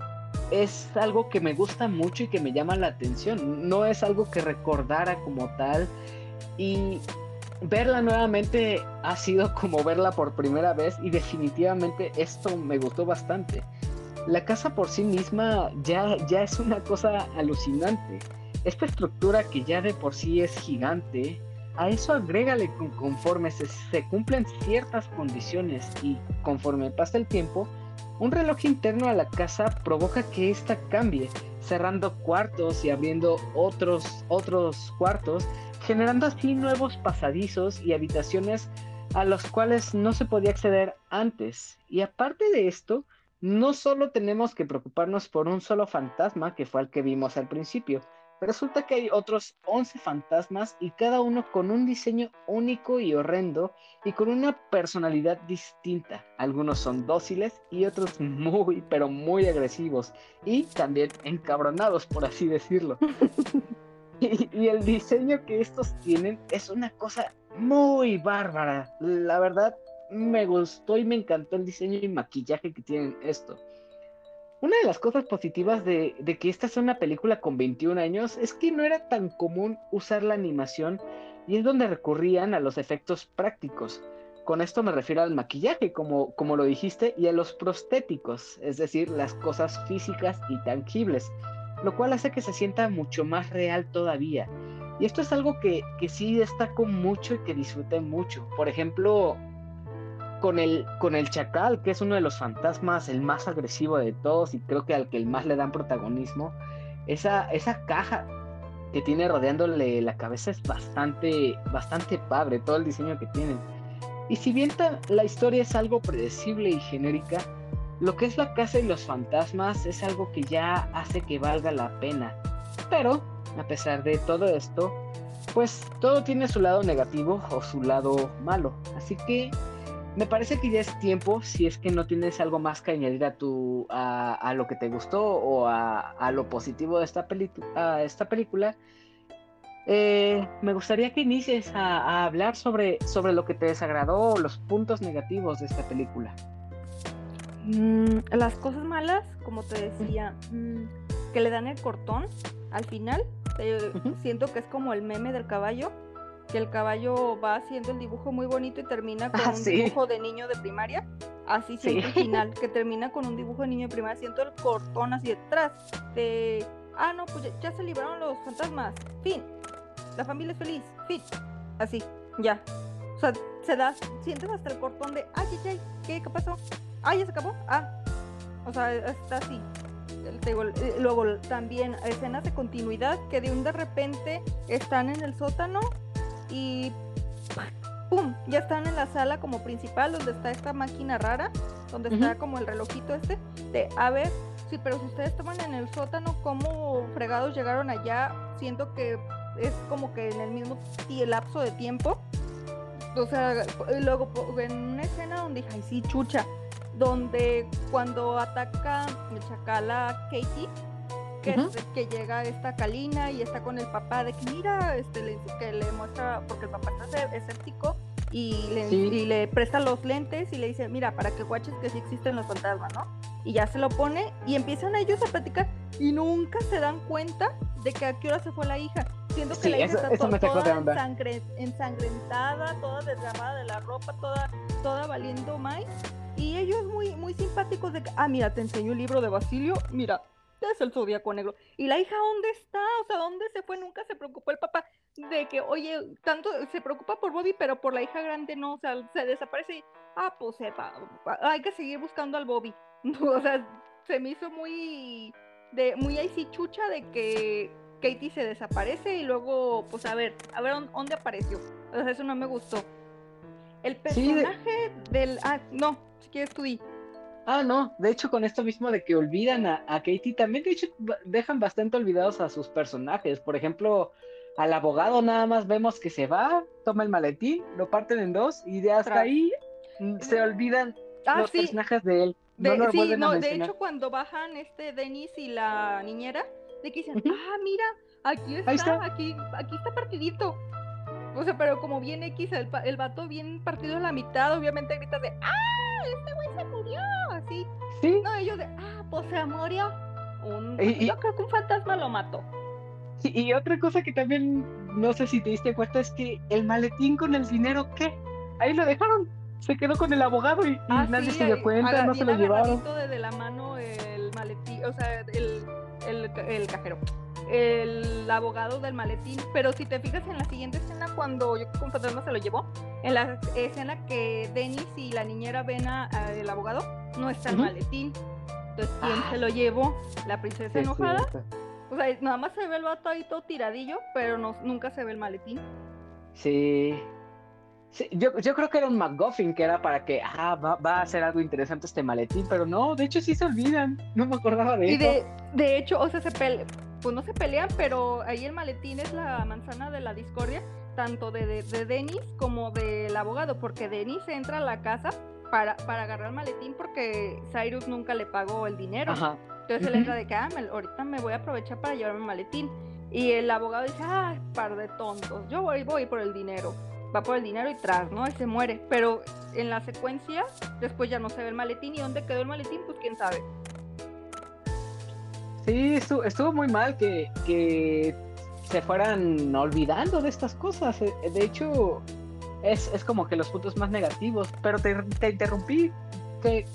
B: es algo que me gusta mucho y que me llama la atención. No es algo que recordara como tal y verla nuevamente ha sido <laughs> como verla por primera vez y definitivamente esto me gustó bastante. La casa por sí misma ya, ya es una cosa alucinante. Esta estructura que ya de por sí es gigante, a eso agrégale conforme se, cumplen ciertas condiciones y conforme pasa el tiempo, un reloj interno a la casa provoca que ésta cambie, cerrando cuartos y abriendo otros, otros cuartos generando así nuevos pasadizos y habitaciones a los cuales no se podía acceder antes. Y aparte de esto, no solo tenemos que preocuparnos por un solo fantasma, que fue el que vimos al principio, resulta que hay otros 11 fantasmas y cada uno con un diseño único y horrendo y con una personalidad distinta. Algunos son dóciles y otros muy, pero muy agresivos y también encabronados, por así decirlo. <laughs> Y, el diseño que estos tienen es una cosa muy bárbara. La verdad, me gustó y me encantó el diseño y maquillaje que tienen esto. Una de las cosas positivas de, que esta sea una película con 21 años es que no era tan común usar la animación y es donde recurrían a los efectos prácticos. Con esto me refiero al maquillaje, como, como lo dijiste, y a los prostéticos, es decir, las cosas físicas y tangibles lo cual hace que se sienta mucho más real todavía. Y esto es algo que, que sí destaco mucho y que disfruté mucho. Por ejemplo, con el, con el chacal, que es uno de los fantasmas, el más agresivo de todos y creo que al que el más le dan protagonismo, esa, esa caja que tiene rodeándole la cabeza es bastante, bastante padre, todo el diseño que tienen. Y si bien la historia es algo predecible y genérica, lo que es la casa y los fantasmas es algo que ya hace que valga la pena. Pero, a pesar de todo esto, pues todo tiene su lado negativo o su lado malo. Así que me parece que ya es tiempo, si es que no tienes algo más que añadir a, tu, a, lo que te gustó o a, lo positivo de esta, esta película, eh, me gustaría que inicies a, hablar sobre, sobre lo que te desagradó los puntos negativos de esta película.
C: Mm, las cosas malas, como te decía, mm, que le dan el cortón al final. Eh, siento que es como el meme del caballo, que el caballo va haciendo el dibujo muy bonito y termina con ah, un dibujo de niño de primaria. Así el <laughs> final, que termina con un dibujo de niño de primaria. Siento el cortón así detrás de. Ah, no, pues ya, se libraron los fantasmas. Fin. La familia es feliz. Fin. Así, ya. O sea, se da, sientes hasta el cortón de, ay, ay, ay, ¿qué, qué pasó? Ah, ya se acabó. Ah, o sea, está así. Eh, luego también escenas de continuidad que de un de repente están en el sótano y ¡pum! Ya están en la sala como principal donde está esta máquina rara, donde está como el relojito este, de a ver, sí, pero si ustedes estaban en el sótano, ¿cómo fregados llegaron allá? Siento que es como que en el mismo lapso de tiempo. O sea, luego en una escena donde dije, ay sí, chucha, donde cuando ataca el chacal a Katie, que, que llega esta Kalina y está con el papá de que mira, este, le, que le muestra, porque el papá está escéptico y le, y le presta los lentes y le dice, mira, para que guaches que sí existen los fantasmas, ¿no? Y ya se lo pone y empiezan ellos a platicar y nunca se dan cuenta de que a qué hora se fue la hija. Siendo que la hija está toda ensangrentada, toda desgarrada de la ropa, toda, toda valiendo más y ellos muy, muy simpáticos de que, ah, mira, te enseño el libro de Basilio, mira, es el zodiaco negro. Y la hija, ¿dónde está? O sea, ¿dónde se fue? Nunca se preocupó el papá de que, oye, tanto se preocupa por Bobby, pero por la hija grande no, o sea, se desaparece y, ah, pues sepa, hay que seguir buscando al Bobby. <laughs> o sea, se me hizo muy, de muy ahí sí chucha de que Katie se desaparece y luego, pues a ver, a ver dónde apareció. O sea, eso no me gustó. El personaje del. Ah, no, si quieres tú di.
B: Ah, no, de hecho con esto mismo de que olvidan a, a, Katie, también de hecho dejan bastante olvidados a sus personajes. Por ejemplo, al abogado nada más vemos que se va, toma el maletín, lo parten en dos y de hasta ahí mm, se olvidan ah, los personajes de él.
C: De, sí, no, de hecho cuando bajan este Denis y la niñera, de que dicen, ah, mira, aquí está, aquí, aquí está partidito. O sea, pero como bien X, el, el vato bien partido en la mitad, obviamente grita de, ah, este güey se murió, así.
B: Sí.
C: No, ellos de, ah, pues se murió. Un, yo creo que un fantasma lo mató.
B: Sí, y otra cosa que también no sé si te diste cuenta es que el maletín con el dinero, ¿qué? Ahí lo dejaron. Se quedó con el abogado y,
C: ah,
B: nadie se dio cuenta, no se lo llevaron.
C: De, de la mano el maletín, o sea, el, el, el cajero el abogado del maletín, pero si te fijas en la siguiente escena cuando yo con fantasma se lo llevó, en la escena que Denis y la niñera ven al abogado, no está el maletín. Entonces, ¿quién se lo llevó? La princesa enojada. O sea, nada más se ve el vato ahí todo tiradillo, pero no, nunca se ve el maletín.
B: Sí. yo, yo, creo que era un McGuffin que era para que, ah, va, va, a ser algo interesante este maletín, pero no, de hecho sí se olvidan. No me acordaba de
C: y
B: eso.
C: De, de hecho, o sea, se pelea pues no se pelean, pero ahí el maletín es la manzana de la discordia, tanto de, de, Denis como del abogado, porque Denis entra a la casa para, para agarrar el maletín porque Cyrus nunca le pagó el dinero. Entonces él entra de que, ah, ahorita me voy a aprovechar para llevarme el maletín. Y el abogado dice, ah, par de tontos, yo voy, voy por el dinero. Va por el dinero y tras, ¿no? Y se muere. Pero en la secuencia, después ya no se ve el maletín. ¿Y dónde quedó el maletín? Pues quién sabe.
B: Sí, estuvo, muy mal que, se fueran olvidando de estas cosas. Eh, de hecho, es, como que los puntos más negativos. Pero te, interrumpí. Que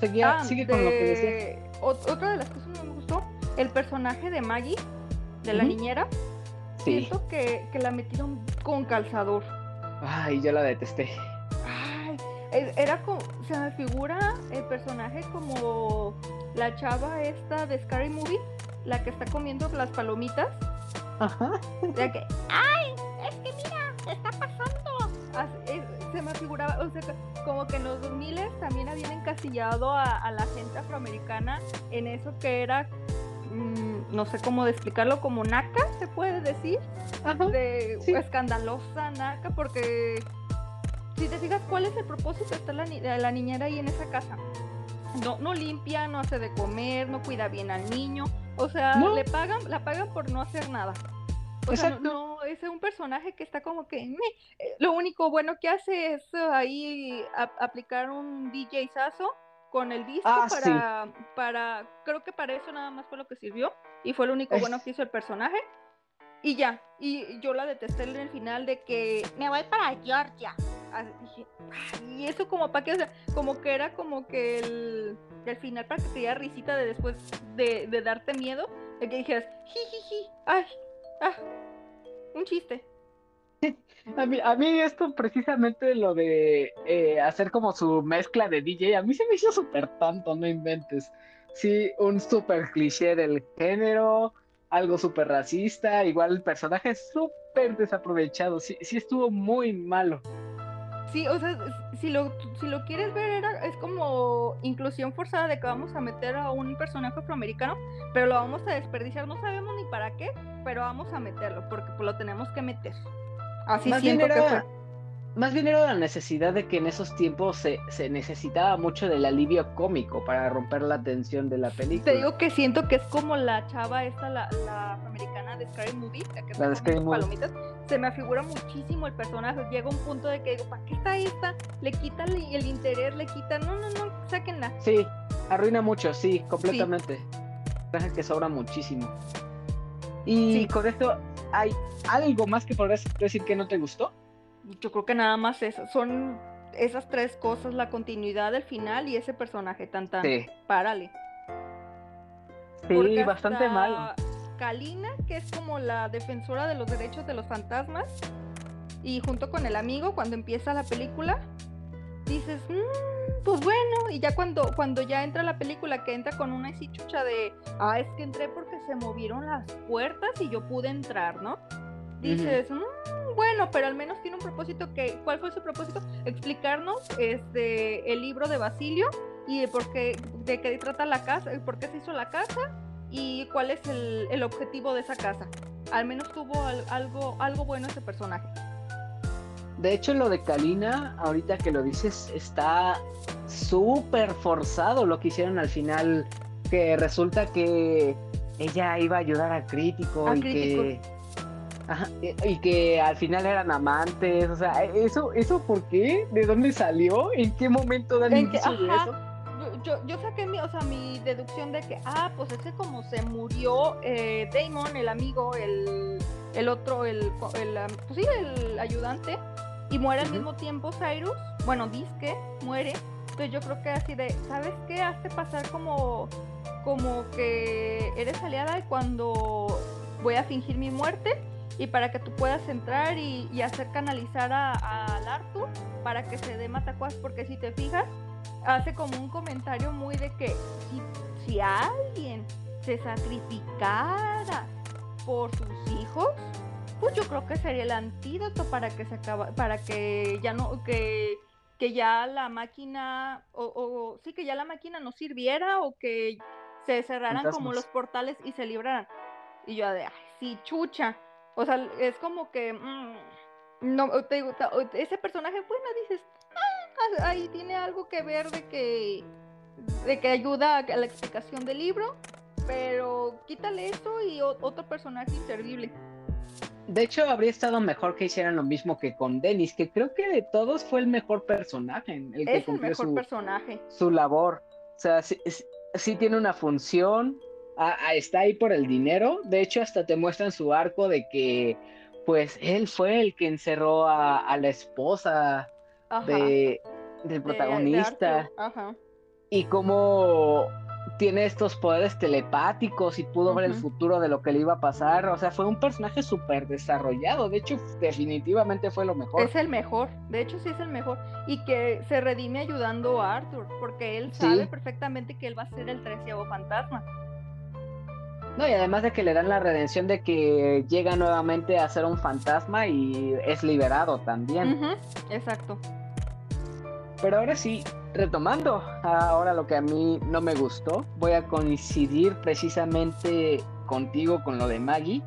B: seguía, ah, sigue con lo que decía.
C: Otra de las cosas que me gustó, el personaje de Maggie, de la niñera. Sí. Siento que, que la metieron con calzador.
B: Ay, yo la detesté.
C: Ay, era como, se me figura el personaje como la chava esta de Scary Movie, la que está comiendo las palomitas.
B: Ajá.
C: De que, ¡ay! Es que mira, ¿qué está pasando? Me figuraba, o sea, como que en los 2000 también habían encasillado a, la gente afroamericana en eso que era, mm, no sé cómo explicarlo, como naca, se puede decir, Ajá, de escandalosa naca, porque si te fijas, ¿cuál es el propósito de estar la, la niñera ahí en esa casa? no, no limpia, no hace de comer, no cuida bien al niño. O sea, le pagan, la pagan por no hacer nada. O sea, no, es un personaje que está como que eh, lo único bueno que hace es uh, ahí aplicar un DJ sazo con el disco ah, para, para, creo que para eso nada más fue lo que sirvió y fue lo único bueno que hizo el personaje. Y ya, y yo la detesté en el final de que me voy para Georgia y eso como para que, o sea, como que era como que el, el final para que te diera risita de después de, de darte miedo, de que dijeras, jijiji, ay, ah, un chiste.
B: A mí, a mí esto precisamente lo de eh, hacer como su mezcla de DJ, a mí se me hizo súper tanto, no inventes. Sí, un súper cliché del género, algo súper racista, igual el personaje súper desaprovechado, sí, sí estuvo muy malo.
C: Sí, o sea, si lo, si lo quieres ver, era, es como inclusión forzada de que vamos a meter a un personaje afroamericano, pero lo vamos a desperdiciar, no sabemos ni para qué, pero vamos a meterlo, porque pues, lo tenemos que meter. Así siento que fue
B: más bien era la necesidad de que en esos tiempos se, se, necesitaba mucho del alivio cómico para romper la tensión de la película.
C: Te digo que siento que es como la chava esta, la, la afroamericana de Scary Movie, la que la de Scary Palomitas. Se me afigura muchísimo el personaje. Llega un punto de que digo, ¿para qué está esta? Le quita el, interés, le quita. No, no, no, sáquenla.
B: Sí, arruina mucho, sí, completamente. Sí. que sobra muchísimo. Y con esto, ¿hay algo más que podrías decir que no te gustó?
C: Yo creo que nada más eso, son esas tres cosas, la continuidad del final y ese personaje tan tan, sí. párale.
B: Sí, bastante mal.
C: Kalina, que es como la defensora de los derechos de los fantasmas, y junto con el amigo, cuando empieza la película, dices, mmm, pues bueno, y ya cuando, cuando ya entra la película, que entra con una chucha de, ah, es que entré porque se movieron las puertas y yo pude entrar, ¿no? Dices, "Mm, bueno, pero al menos tiene un propósito que, ¿cuál fue su propósito? Explicarnos este, el libro de Basilio y de por qué, de qué trata la casa, y por qué se hizo la casa y cuál es el, el objetivo de esa casa. Al menos tuvo al- algo, algo bueno ese personaje.
B: De hecho, lo de Kalina, ahorita que lo dices, está súper forzado lo que hicieron al final, que resulta que ella iba a ayudar a Crítico
C: A
B: y
C: Crítico.
B: que... Ajá, y, y que al final eran amantes, o sea, ¿eso, ¿eso por qué? ¿De dónde salió? ¿En qué momento dan
C: que-
B: inicio de eso?
C: Yo, yo, saqué mi, o sea, mi deducción de que, ah, pues ese como se murió eh, Damon, el amigo, el, el otro, el, el, pues sí, el ayudante, y muere al mismo tiempo Cyrus, bueno, disque, muere, entonces yo creo que así de, ¿sabes qué? Hazte pasar como, como que eres aliada y cuando voy a fingir mi muerte y para que tú puedas entrar y, y hacer canalizar al Arthur para que se dé matacuas, porque si te fijas, hace como un comentario muy de que si, si alguien se sacrificara por sus hijos, pues yo creo que sería el antídoto para que se acaba, para que ya no, que, que ya la máquina, o, o sí que ya la máquina no sirviera o que se cerraran como los portales y se libraran. Y yo de, ay, sí, chucha. O sea, es como que, mm, no, te digo, ese personaje, bueno, dices, ah, ahí tiene algo que ver de que, de que ayuda a la explicación del libro, pero quítale eso y otro personaje inservible.
B: De hecho, habría estado mejor que hicieran lo mismo que con Dennis, que creo que de todos fue el mejor personaje, el que
C: Es el mejor
B: su,
C: personaje.
B: su labor. O sea, sí tiene una función, está ahí por el dinero. De hecho, hasta te muestran su arco de que, pues, él fue el que encerró a, a la esposa
C: Ajá.
B: de, del
C: de- de
B: protagonista
C: Ajá.
B: y cómo tiene estos poderes telepáticos y pudo ver el futuro de lo que le iba a pasar. O sea, fue un personaje súper desarrollado. De hecho, definitivamente fue lo mejor.
C: Es el mejor, de hecho sí es el mejor. Y que se redime ayudando a Arthur, porque él
B: Sí.
C: sabe perfectamente que él va a ser el treceavo fantasma.
B: No, y además de que le dan la redención de que llega nuevamente a ser un fantasma y es liberado también.
C: Exacto.
B: Pero ahora sí, retomando ahora lo que a mí no me gustó, voy a coincidir precisamente contigo con lo de Maggie.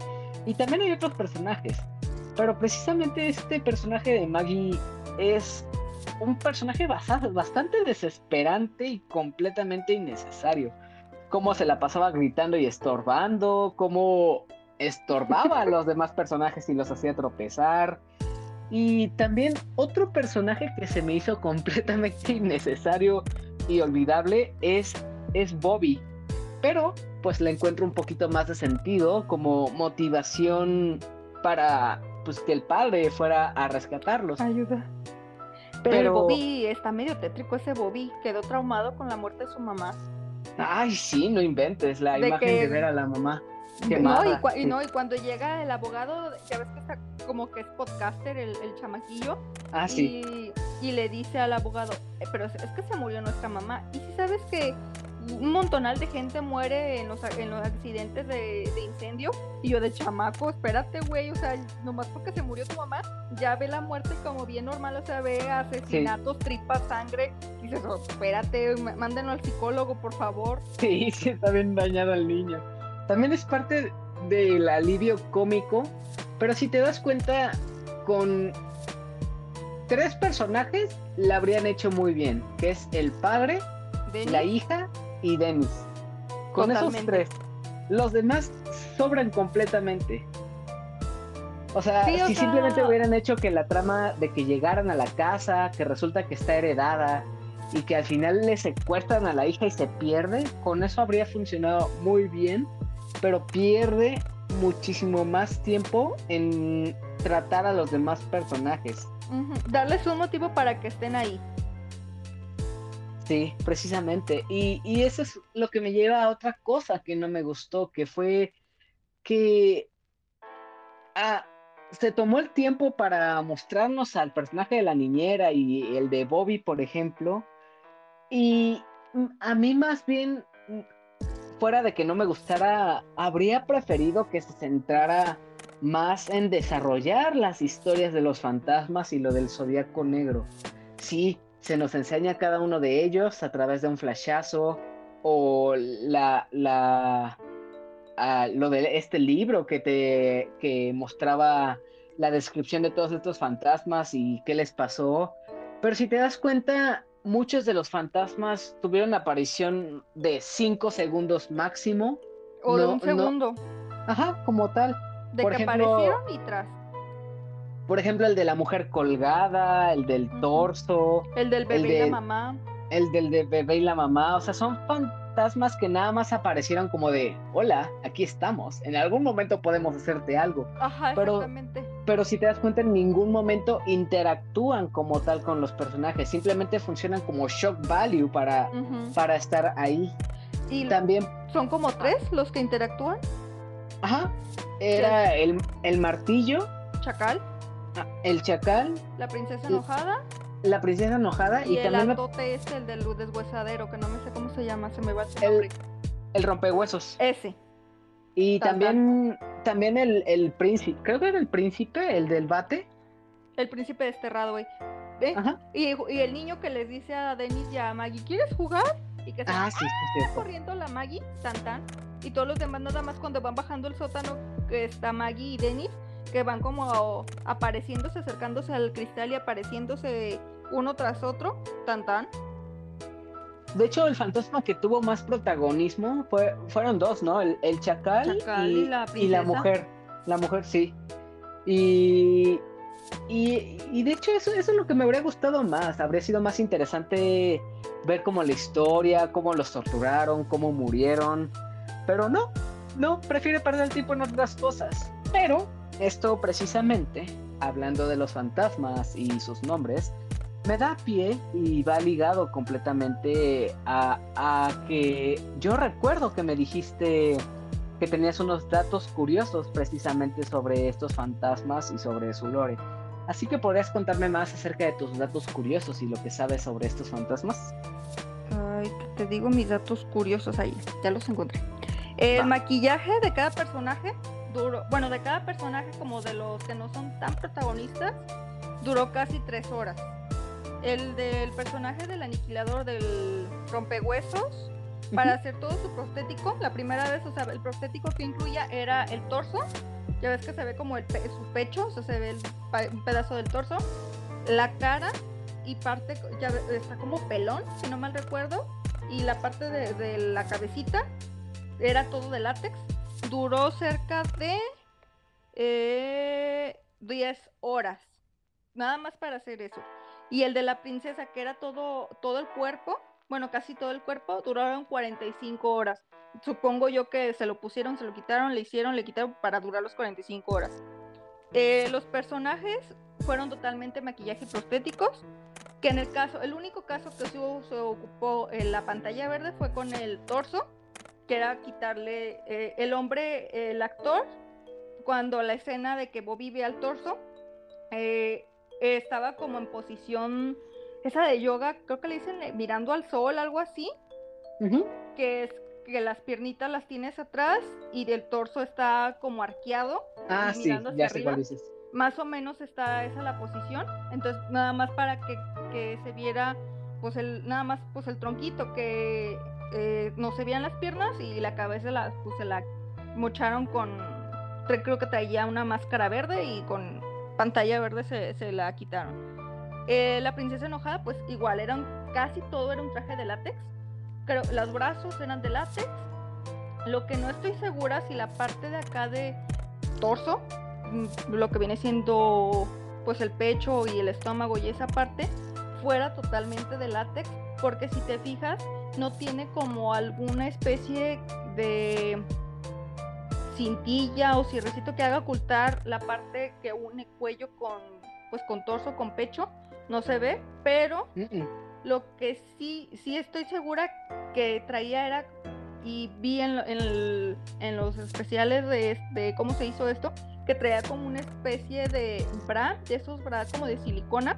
B: Y también hay otros personajes. Pero precisamente este personaje de Maggie es un personaje bastante desesperante y completamente innecesario. Cómo se la pasaba gritando y estorbando, cómo estorbaba a los demás personajes y los hacía tropezar. Y también otro personaje que se me hizo completamente <laughs> innecesario y olvidable es, es Bobby. Pero pues le encuentro un poquito más de sentido como motivación para pues que el padre fuera a rescatarlos.
C: Ayuda. Pero, el
B: Pero-
C: Bobby está medio tétrico ese Bobby, quedó traumado con la muerte de su mamá.
B: Ay, sí, no inventes la
C: De
B: imagen
C: que-
B: de ver a la mamá.
C: No y, cua- y no, y cuando llega el abogado, ya ves que está como que es podcaster, el, el chamaquillo,
B: Ah, sí.
C: y, y le dice al abogado, "Eh, pero es que se murió nuestra mamá. Y si sabes que un montonal de gente muere en los, en los accidentes de, de incendio, y yo de chamaco, espérate, güey, o sea, nomás porque se murió tu mamá, ya ve la muerte como bien normal, o sea, ve asesinatos, tripas, sangre, y dices, "Oh, espérate, mándenlo al psicólogo, por favor.
B: Sí, <laughs> sí, está bien dañado el niño. También es parte del alivio cómico, pero si te das cuenta, con tres personajes la habrían hecho muy bien, que es el padre, la hija y Dennis. Con esos tres. Los demás sobran completamente. O sea,
C: Sí, o
B: si
C: sea-
B: simplemente hubieran hecho que la trama de que llegaran a la casa, que resulta que está heredada y que al final le secuestran a la hija y se pierde, con eso habría funcionado muy bien, pero pierde muchísimo más tiempo en tratar a los demás personajes.
C: Darles un motivo para que estén ahí.
B: Sí, precisamente. Y, y eso es lo que me lleva a otra cosa que no me gustó, que fue que ah, se tomó el tiempo para mostrarnos al personaje de la niñera y el de Bobby, por ejemplo, Y a mí más bien, fuera de que no me gustara, habría preferido que se centrara más en desarrollar las historias de los fantasmas y lo del zodiaco negro. Sí, se nos enseña cada uno de ellos a través de un flashazo o la, la ah, lo de este libro que te que mostraba la descripción de todos estos fantasmas y qué les pasó. Pero si te das cuenta, muchos de los fantasmas tuvieron aparición de cinco segundos máximo.
C: O de un segundo.
B: Ajá, como tal.
C: De que aparecieron y tras.
B: Por ejemplo, el de la mujer colgada, el del torso.
C: El del bebé y la mamá.
B: El del de bebé y la mamá. O sea, son fantasmas que nada más aparecieron como de, hola, aquí estamos. En algún momento podemos hacerte algo.
C: Ajá,
B: pero,
C: exactamente.
B: Pero si te das cuenta, en ningún momento interactúan como tal con los personajes. Simplemente funcionan como shock value para, para estar ahí.
C: Y también... ¿Son como tres los que interactúan?
B: Ajá. Era el, el martillo.
C: Chacal.
B: Ah, el chacal.
C: La princesa enojada.
B: La princesa enojada y,
C: y
B: también.
C: El atote este, el del deshuesadero, que no me sé cómo se llama, se me va
B: el nombre. El rompehuesos.
C: Ese.
B: Y también, también el, el príncipe, creo que era el príncipe, el del bate.
C: El príncipe desterrado, güey. ¿Eh? Y, y, el niño que les dice a Denis y a Maggie, ¿quieres jugar? Y que
B: ah, sí, sí,
C: sí, corriendo la Maggie, tan tan, y todos los demás nada más cuando van bajando el sótano, que está Maggie y Denis, que van como apareciéndose, acercándose al cristal y apareciéndose uno tras otro, tan tan.
B: De hecho, el fantasma que tuvo más protagonismo fue, fueron dos, ¿no? El, el chacal,
C: y, la
B: y, la mujer. La mujer, sí. Y, y, y, de hecho eso, eso es lo que me habría gustado más. Habría sido más interesante ver como la historia, cómo los torturaron, cómo murieron. Pero no, no, prefiere perder el tiempo en otras cosas. Pero esto precisamente, hablando de los fantasmas y sus nombres, me da pie y va ligado completamente a, que yo recuerdo que me dijiste que tenías unos datos curiosos precisamente sobre estos fantasmas y sobre su lore. Así que podrías contarme más acerca de tus datos curiosos y lo que sabes sobre estos fantasmas.
C: Ay, te digo mis datos curiosos ahí, ya los encontré. El maquillaje de cada personaje duró, bueno, de cada personaje como de los que no son tan protagonistas, duró casi tres horas. El del personaje del aniquilador del rompehuesos, para hacer todo su prostético, la primera vez, o sea, el prostético que incluía era el torso, ya ves que se ve como el su pecho, o sea, se ve un pedazo del torso, la cara y parte, ya está como pelón, si no mal recuerdo, y la parte de, de la cabecita era todo de látex. Duró cerca de 10 eh, horas, nada más para hacer eso. Y el de la princesa, que era todo, todo el cuerpo, bueno, casi todo el cuerpo, duraron 45 horas. Supongo yo que se lo pusieron, se lo quitaron, le hicieron, le quitaron para durar los 45 horas. Eh, los personajes fueron totalmente maquillaje prostéticos, que en el caso, el único caso que se, se ocupó en la pantalla verde fue con el torso, que era quitarle eh, el hombre, el actor, cuando la escena de que Bobby ve al torso, eh, estaba como en posición, esa de yoga, creo que le dicen eh, mirando al sol, algo así, que es que las piernitas las tienes atrás y el torso está como arqueado.
B: Ah, sí, ya sé cuál dices.
C: Más o menos está esa la posición, entonces nada más para que, que se viera, pues el, nada más pues el tronquito, que eh, no se veían las piernas y la cabeza la, pues, se la mocharon con, creo que traía una máscara verde y con pantalla verde se, la quitaron. Eh, la princesa enojada, pues igual, eran casi todo era un traje de látex. Creo, los brazos eran de látex. Lo que no estoy segura si la parte de acá de torso, mm, lo que viene siendo pues el pecho y el estómago y esa parte, fuera totalmente de látex, porque si te fijas, no tiene como alguna especie de cintilla o cierrecito que haga ocultar la parte que une cuello con pues con torso con pecho no se ve pero lo que sí sí estoy segura que traía era y vi en, en, los especiales de, de, cómo se hizo esto que traía como una especie de bra de esos bra como de silicona.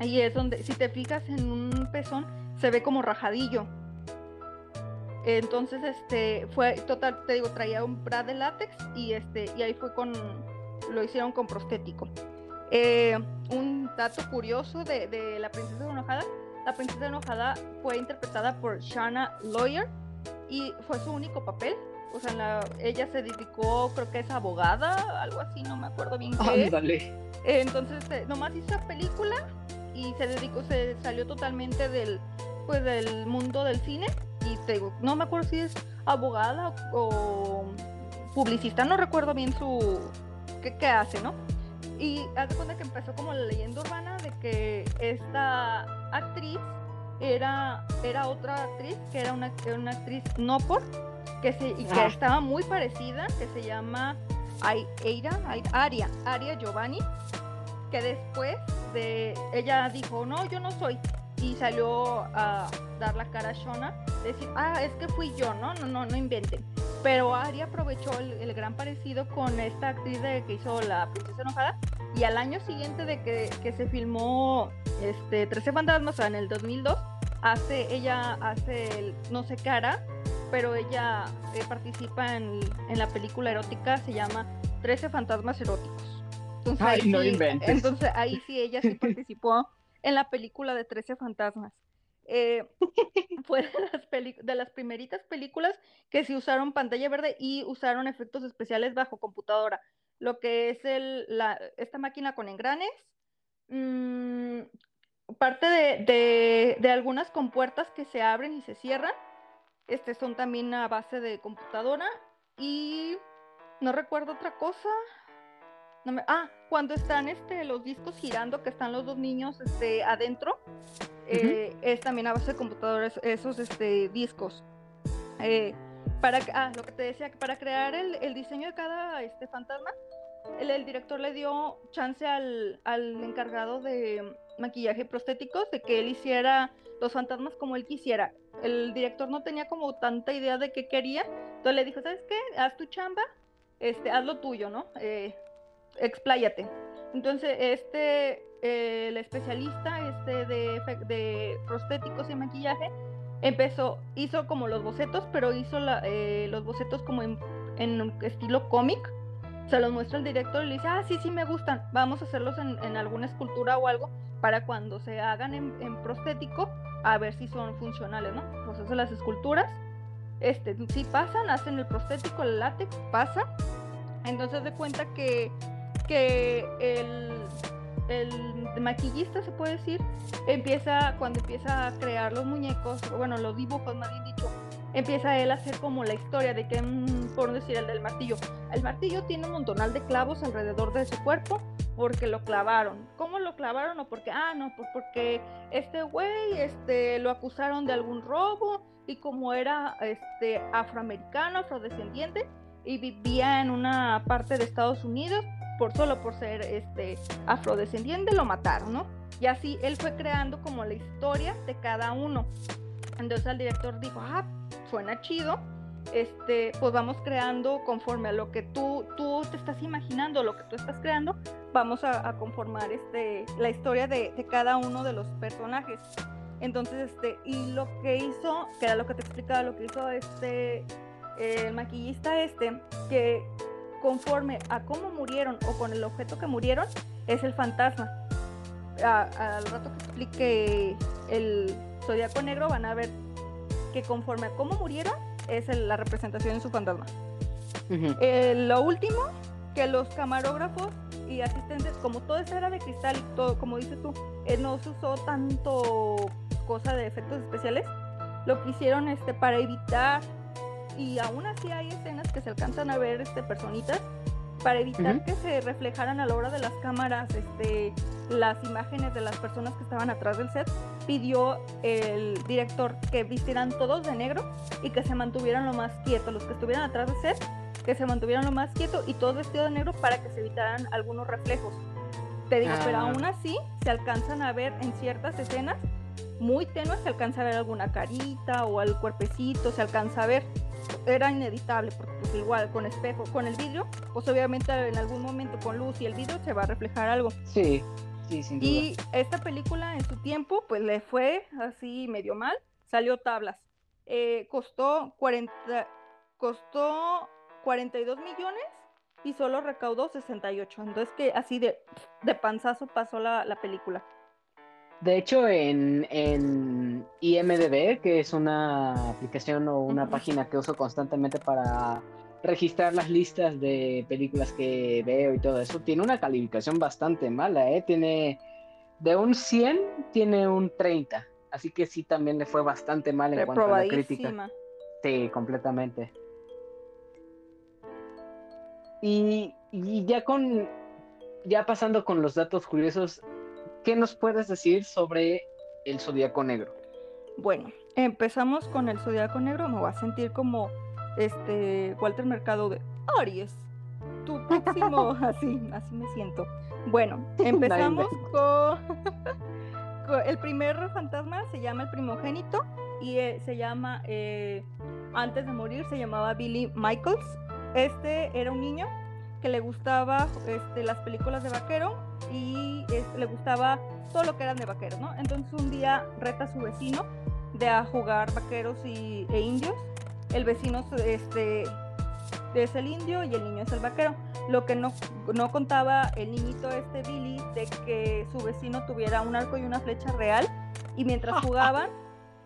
C: Y es donde si te fijas en un pezón se ve como rajadillo. Entonces, este, fue total, te digo, traía un bra de látex y este, y ahí fue con, lo hicieron con prostético. Eh, un dato curioso de, de, la princesa enojada, la princesa enojada fue interpretada por Shanna Lawyer y fue su único papel. O sea, la, ella se dedicó, creo que es abogada, algo así, no me acuerdo bien qué. Eh, entonces, eh, nomás hizo esa película y se dedicó, se salió totalmente del, pues, del mundo del cine y te digo, no me acuerdo si es abogada o, publicista, no recuerdo bien su qué, qué hace, ¿no? Y hace cuenta que empezó como la leyenda urbana de que esta actriz era, era otra actriz, que era una, una actriz no por, que se, y que ah. estaba muy parecida, que se llama Aira, Aria, Aria Giovanni, que después de ella dijo, no, yo no soy, y salió a dar la cara a Shona, decir, ah, es que fui yo, ¿no? No, no, no inventen. Pero Ari aprovechó el, gran parecido con esta actriz de, que hizo La Princesa Enojada y al año siguiente de que, que se filmó este, 13 Fantasmas, en el 2002, hace, ella hace el No sé cara, pero ella eh, participa en, en, la película erótica, se llama 13 Fantasmas Eróticos.
B: Entonces, Ay, no inventes.
C: Entonces ahí sí ella sí <laughs> participó en la película de 13 fantasmas. Eh, <laughs> fue de las, de las primeritas películas que se usaron pantalla verde y usaron efectos especiales bajo computadora. Lo que es el, la, esta máquina con engranes, mmm, parte de, de, de, algunas compuertas que se abren y se cierran, este, son también a base de computadora y no recuerdo otra cosa, ah, cuando están este, los discos girando, que están los dos niños este, adentro, eh, es también a base de computadores esos este, discos. Eh, para, ah, lo que te decía, para crear el, el diseño de cada este, fantasma, el, el, director le dio chance al, al encargado de maquillaje y prostéticos de que él hiciera los fantasmas como él quisiera. El director no tenía como tanta idea de qué quería, entonces le dijo, ¿sabes qué? Haz tu chamba, este, haz lo tuyo, ¿no? Eh, expláyate. Entonces, este, el especialista este de, de, prostéticos y maquillaje empezó, hizo como los bocetos, pero hizo eh, los bocetos como en, estilo cómic. Se los muestra el director y le dice, ah, sí, sí, me gustan, vamos a hacerlos en, en alguna escultura o algo para cuando se hagan en, en, prostético, a ver si son funcionales, ¿no? Pues hacen las esculturas, este, si pasan, hacen el prostético, el látex, pasa. Entonces de cuenta que que el, el maquillista, se puede decir, empieza, cuando empieza a crear los muñecos, bueno, los dibujos más bien dicho, empieza él a hacer como la historia de que, mm, por decir, el del martillo. El martillo tiene un montonal de clavos alrededor de su cuerpo porque lo clavaron. ¿Cómo lo clavaron? O porque, ah, no, pues porque este güey este, lo acusaron de algún robo y como era este, afroamericano, afrodescendiente y vivía en una parte de Estados Unidos, por solo por ser este afrodescendiente lo mataron, ¿no? Y así él fue creando como la historia de cada uno. Entonces el director dijo, ah, suena chido, este, pues vamos creando conforme a lo que tú, tú te estás imaginando, lo que tú estás creando, vamos a, conformar este, la historia de, de, cada uno de los personajes. Entonces, este, y lo que hizo, que era lo que te explicaba, lo que hizo este, el maquillista este, que conforme a cómo murieron o con el objeto que murieron, es el fantasma. al rato que explique el zodiaco negro van a ver que conforme a cómo murieron es la representación de su fantasma. Eh, lo último, que los camarógrafos y asistentes, como todo esto era de cristal y todo, como dices tú, eh, no se usó tanto cosa de efectos especiales, lo que hicieron este, para evitar y aún así hay escenas que se alcanzan a ver este, personitas para evitar que se reflejaran a la hora de las cámaras este, las imágenes de las personas que estaban atrás del set, pidió el director que vistieran todos de negro y que se mantuvieran lo más quietos, los que estuvieran atrás del set, que se mantuvieran lo más quietos y todos vestidos de negro para que se evitaran algunos reflejos. Te digo, pero ah. aún así se alcanzan a ver en ciertas escenas muy tenues, se alcanza a ver alguna carita o al cuerpecito, se alcanza a ver era inevitable, porque pues, igual con espejo, con el vidrio, pues obviamente en algún momento con luz y el vidrio se va a reflejar algo.
B: Sí. Sí, sin duda.
C: Y esta película en su tiempo, pues le fue así medio mal, salió tablas. Eh, costó 40, costó 42 millones y solo recaudó 68. Entonces que así de, de panzazo pasó la, la película.
B: De hecho, en, en IMDB, que es una aplicación o una página que uso constantemente para registrar las listas de películas que veo y todo eso, tiene una calificación bastante mala, ¿eh? Tiene de un 100, tiene un 30. Así que sí, también le fue bastante mal en cuanto a la crítica. Sí, completamente. Y, y ya con, ya pasando con los datos curiosos, ¿qué nos puedes decir sobre el Zodíaco Negro?
C: Bueno, empezamos con el Zodiaco Negro. Me voy a sentir como este Walter Mercado de Aries. Tu <laughs> próximo, así, así me siento. Bueno, <laughs> empezamos con, <laughs> con el primer fantasma se llama el primogénito y eh, se llama eh, antes de morir se llamaba Billy Michaels. Este era un niño que le gustaba este, las películas de vaquero y este, le gustaba todo lo que eran de vaqueros, ¿no? Entonces un día reta a su vecino de a jugar vaqueros y, e indios. El vecino este, es el indio y el niño es el vaquero. Lo que no, no contaba el niñito este Billy de que su vecino tuviera un arco y una flecha real y mientras <laughs> jugaban,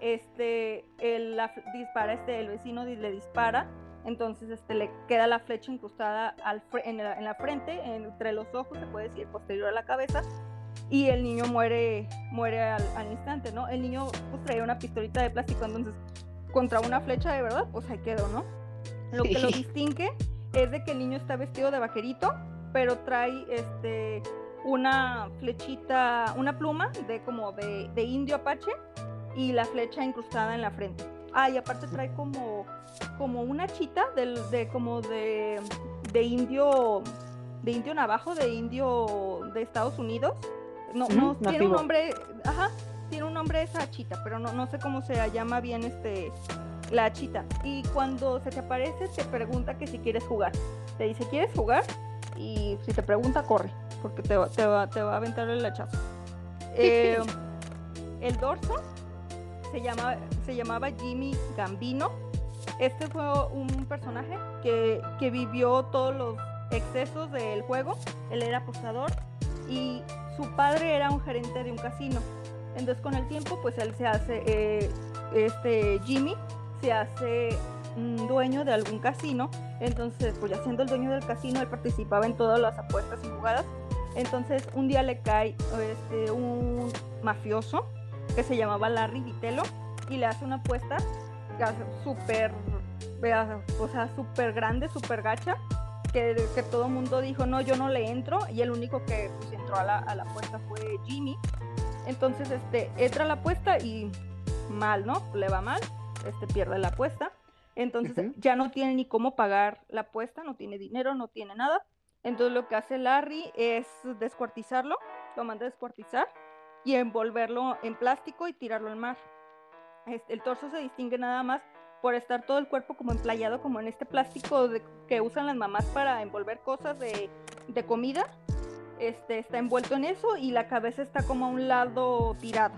C: este, el, la, dispara, este, el vecino le dispara, entonces este, le queda la flecha incrustada al, en, la, en la frente, entre los ojos, se puede decir, posterior a la cabeza, y el niño muere, muere al, al instante, ¿no? El niño pues traía una pistolita de plástico, entonces contra una flecha de verdad, pues ahí quedó, ¿no? Lo que lo distingue es de que el niño está vestido de vaquerito, pero trae este una flechita, una pluma de como de, de indio apache y la flecha incrustada en la frente. Ah, y aparte trae como, como una chita del, de como de, de indio de indio navajo, de indio de Estados Unidos. No, no tiene un nombre, ajá, tiene un nombre esa chita, pero no, no sé cómo se llama bien este la chita. Y cuando se te aparece, te pregunta que si quieres jugar. Te dice, ¿quieres jugar? Y si te pregunta, corre, porque te, va- te, va, te va a aventar el hachazo. <laughs> Eh, el dorso se, llama, se llamaba Jimmy Gambino. Este fue un personaje que, que vivió todos los excesos del juego. Él era apostador y su padre era un gerente de un casino. Entonces con el tiempo, pues él se hace, eh, este Jimmy se hace mm, dueño de algún casino. Entonces, pues ya siendo el dueño del casino, él participaba en todas las apuestas y jugadas. Entonces un día le cae este, un mafioso que se llamaba Larry Vitello y le hace una apuesta súper, o sea, súper grande, súper gacha, que, que todo el mundo dijo, no, yo no le entro, y el único que pues, entró a la, a la apuesta fue Jimmy. Entonces, este, entra a la apuesta y mal, ¿no? Le va mal, este, pierde la apuesta. Entonces
B: Ujú.
C: ya no tiene ni cómo pagar la apuesta, no tiene dinero, no tiene nada. Entonces lo que hace Larry es descuartizarlo, lo manda a descuartizar y envolverlo en plástico y tirarlo al mar. Este, el torso se distingue nada más por estar todo el cuerpo como emplayado, como en este plástico que usan las mamás para envolver cosas de, de comida. Este, está envuelto en eso y la cabeza está como a un lado tirada.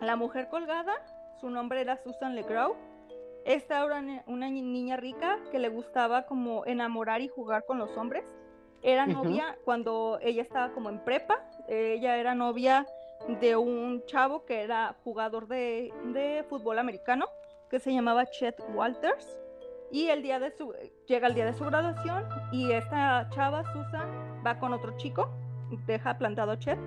C: La mujer colgada, su nombre era Susan Legrau. Esta era una, una ni- niña rica que le gustaba como enamorar y jugar con los hombres. Era novia cuando ella estaba como en prepa. Ella era novia de un chavo que era jugador de, de fútbol americano que se llamaba Chet Walters. Y el día de su, llega el día de su graduación y esta chava, Susan, va con otro chico, deja plantado a Chet.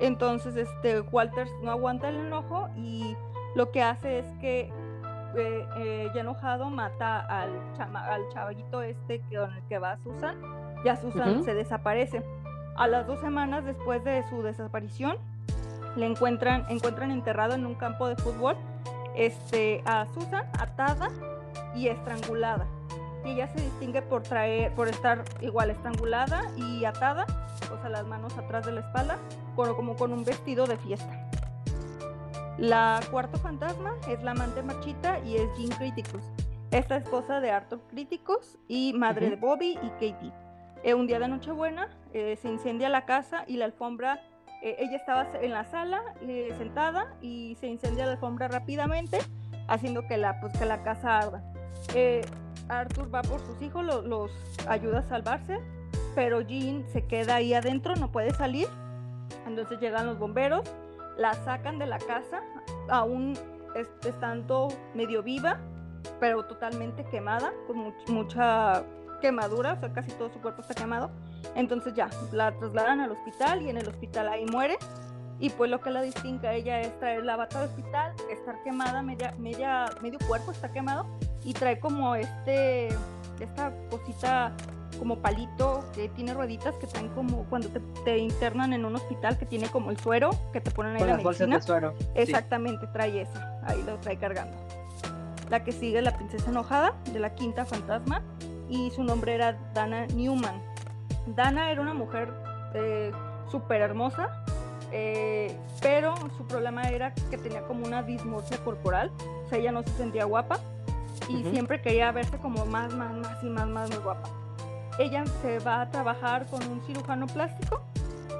C: Entonces, este, Walters no aguanta el enojo y lo que hace es que, eh, eh, ya enojado, mata al, chama- al chavallito este con el que va Susan. Ya Susan
B: Ujú.
C: se desaparece. A las dos semanas después de su desaparición, le encuentran, encuentran enterrado en un campo de fútbol este, a Susan atada y estrangulada. Y ella se distingue por traer, por estar igual estrangulada y atada, o sea, las manos atrás de la espalda, con- como con un vestido de fiesta. La cuarto fantasma es la amante marchita y es Jean Criticus. Esta esposa de Arthur Criticus y madre de Bobby y Katie. Eh, un día de Nochebuena eh, se incendia la casa y la alfombra, eh, ella estaba en la sala eh, sentada y se incendia la alfombra rápidamente, haciendo que la, pues, que la casa arda. Eh, Arthur va por sus hijos, lo- los ayuda a salvarse, pero Jean se queda ahí adentro, no puede salir. Entonces llegan los bomberos, la sacan de la casa, aún est- estando medio viva, pero totalmente quemada, con much- mucha quemadura, o sea, casi todo su cuerpo está quemado. Entonces ya, la trasladan al hospital y en el hospital ahí muere. Y pues lo que la distingue a ella es traer la bata al hospital, estar quemada, media, media, medio cuerpo está quemado, y trae como este, esta cosita como palito que tiene rueditas que traen como cuando te, te internan en un hospital que tiene como el suero que te ponen ahí
B: Con
C: la
B: las bolsas
C: medicina.
B: de suero. sí.
C: Exactamente, trae esa, ahí lo trae cargando. La que sigue es la princesa enojada de la quinta fantasma y su nombre era Dana Newman. Dana era una mujer eh, súper hermosa, eh, pero su problema era que tenía como una dismorfia corporal, o sea, ella no se sentía guapa y
B: Ujú.
C: siempre quería verse como más, más, más y más, más, más guapa. Ella se va a trabajar con un cirujano plástico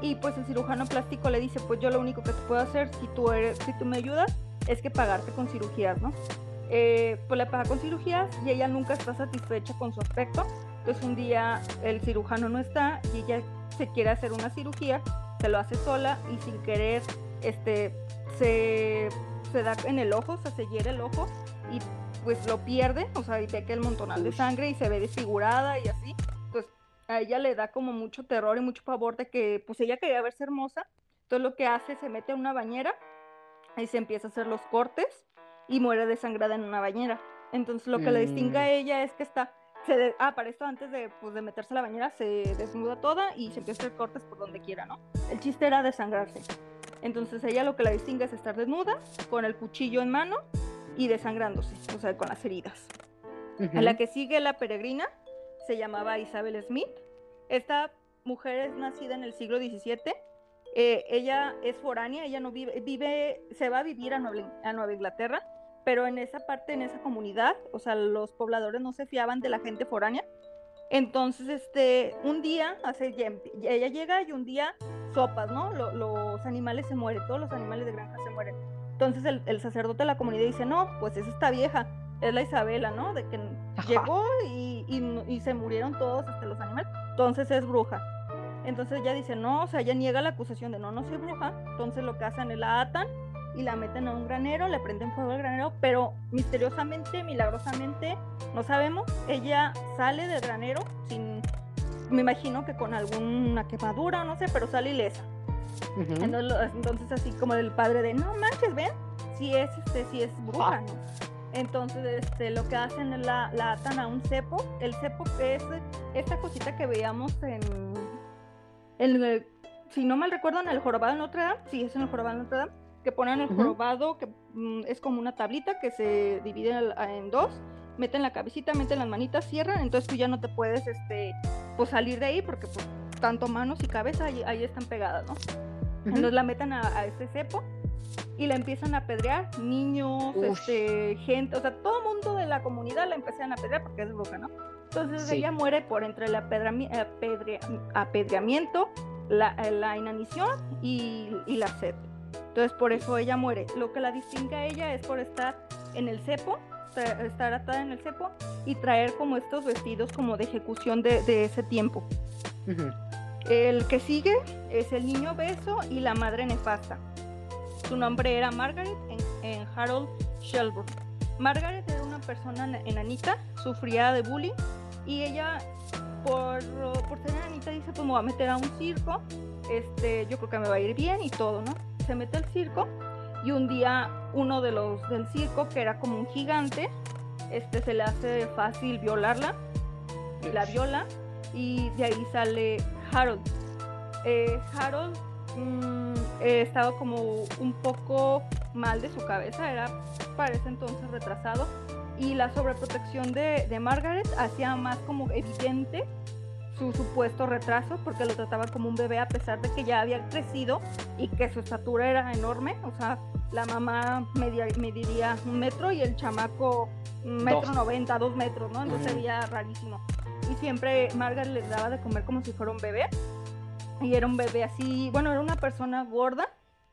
C: y pues el cirujano plástico le dice, pues yo lo único que te puedo hacer si tú, eres, si tú me ayudas es que pagarte con cirugías, ¿no? Eh, pues le paga con cirugías y ella nunca está satisfecha con su aspecto. Entonces un día el cirujano no está y ella se quiere hacer una cirugía, se lo hace sola y sin querer este, se, se da en el ojo, o sea, se hiere el ojo y pues lo pierde, o sea, y ve que el montonal de sangre y se ve desfigurada y así. Pues a ella le da como mucho terror y mucho pavor de que pues ella quería verse hermosa. Entonces lo que hace, se mete a una bañera y se empieza a hacer los cortes y muere desangrada en una bañera. Entonces lo que le distingue
B: Mm.
C: a ella es que está, se de- ah, para esto antes de, pues, de meterse a la bañera se desnuda toda y se empieza a hacer cortes por donde quiera, ¿no? El chiste era desangrarse. Entonces ella lo que la distingue es estar desnuda, con el cuchillo en mano y desangrándose, o sea, con las heridas.
B: Ujú.
C: A la que sigue la peregrina se llamaba Isabel Smith. Esta mujer es nacida en el siglo XVII. Eh, ella es foránea, ella no vive, vive, se va a vivir a Nueva, a Nueva Inglaterra, pero en esa parte, en esa comunidad, o sea, los pobladores no se fiaban de la gente foránea. Entonces, este, un día, hace, ella llega y un día sopas, ¿no? Lo- los animales se mueren, todos los animales de granja se mueren. Entonces el, el sacerdote de la comunidad dice, no, pues es esta vieja, es la Isabela, ¿no? De que
B: Ajá.
C: llegó y, y se murieron todos este, los animales, entonces es bruja. Entonces ella dice, no, o sea, ella niega la acusación de no, no soy bruja. Entonces lo que hacen es la atan y la meten a un granero, le prenden fuego al granero, pero misteriosamente, milagrosamente, no sabemos, ella sale del granero sin, me imagino que con alguna quemadura, no sé, pero sale ilesa.
B: Ujú.
C: Entonces, así como el padre de, no manches, ven, si es, este, si es bruja,
B: Ah.
C: ¿no? Entonces, este, lo que hacen es la, la atan a un cepo. El cepo es esta cosita que veíamos en, en el- si no mal recuerdo, en el jorobado de Notre Dame, sí, es en el jorobado de Notre Dame, que ponen el jorobado, que mm, es como una tablita que se divide en, dos, meten la cabecita, meten las manitas, cierran, entonces tú ya no te puedes, este, pues salir de ahí, porque pues tanto manos y cabeza ahí, ahí están pegadas, ¿no? Entonces la meten a, a este cepo y la empiezan a apedrear, niños, este, gente, o sea, todo el mundo de la comunidad la empiezan a apedrear porque es bruja, ¿no? Entonces
B: Sí.
C: ella muere por entre el apedre- apedreamiento, la, la inanición y, y la sed. Entonces por eso ella muere. Lo que la distingue a ella es por estar en el cepo, estar atada en el cepo y traer como estos vestidos como de ejecución de, de ese tiempo. El que sigue es el niño beso y la madre nefasta. Su nombre era Margaret en, en Harold Shelburne. Margaret era una persona ena- enanita, sufría de bullying y ella por, por ser enanita dice pues me voy a meter a un circo, este, yo creo que me va a ir bien y todo, ¿no? Se mete al circo y un día uno de los del circo, que era como un gigante, este, se le hace fácil violarla, la viola y de ahí sale Harold. Eh, Harold mm, eh, estaba como un poco mal de su cabeza, era para ese entonces retrasado y la sobreprotección de, de Margaret hacía más como evidente su supuesto retraso porque lo trataba como un bebé a pesar de que ya había crecido y que su estatura era enorme, o sea, la mamá media- mediría un metro y el chamaco un metro
B: Dos.
C: noventa, dos metros, ¿no? Entonces sería rarísimo. y siempre Margaret le daba de comer como si fuera un bebé. Y era un bebé así, bueno, era una persona gorda,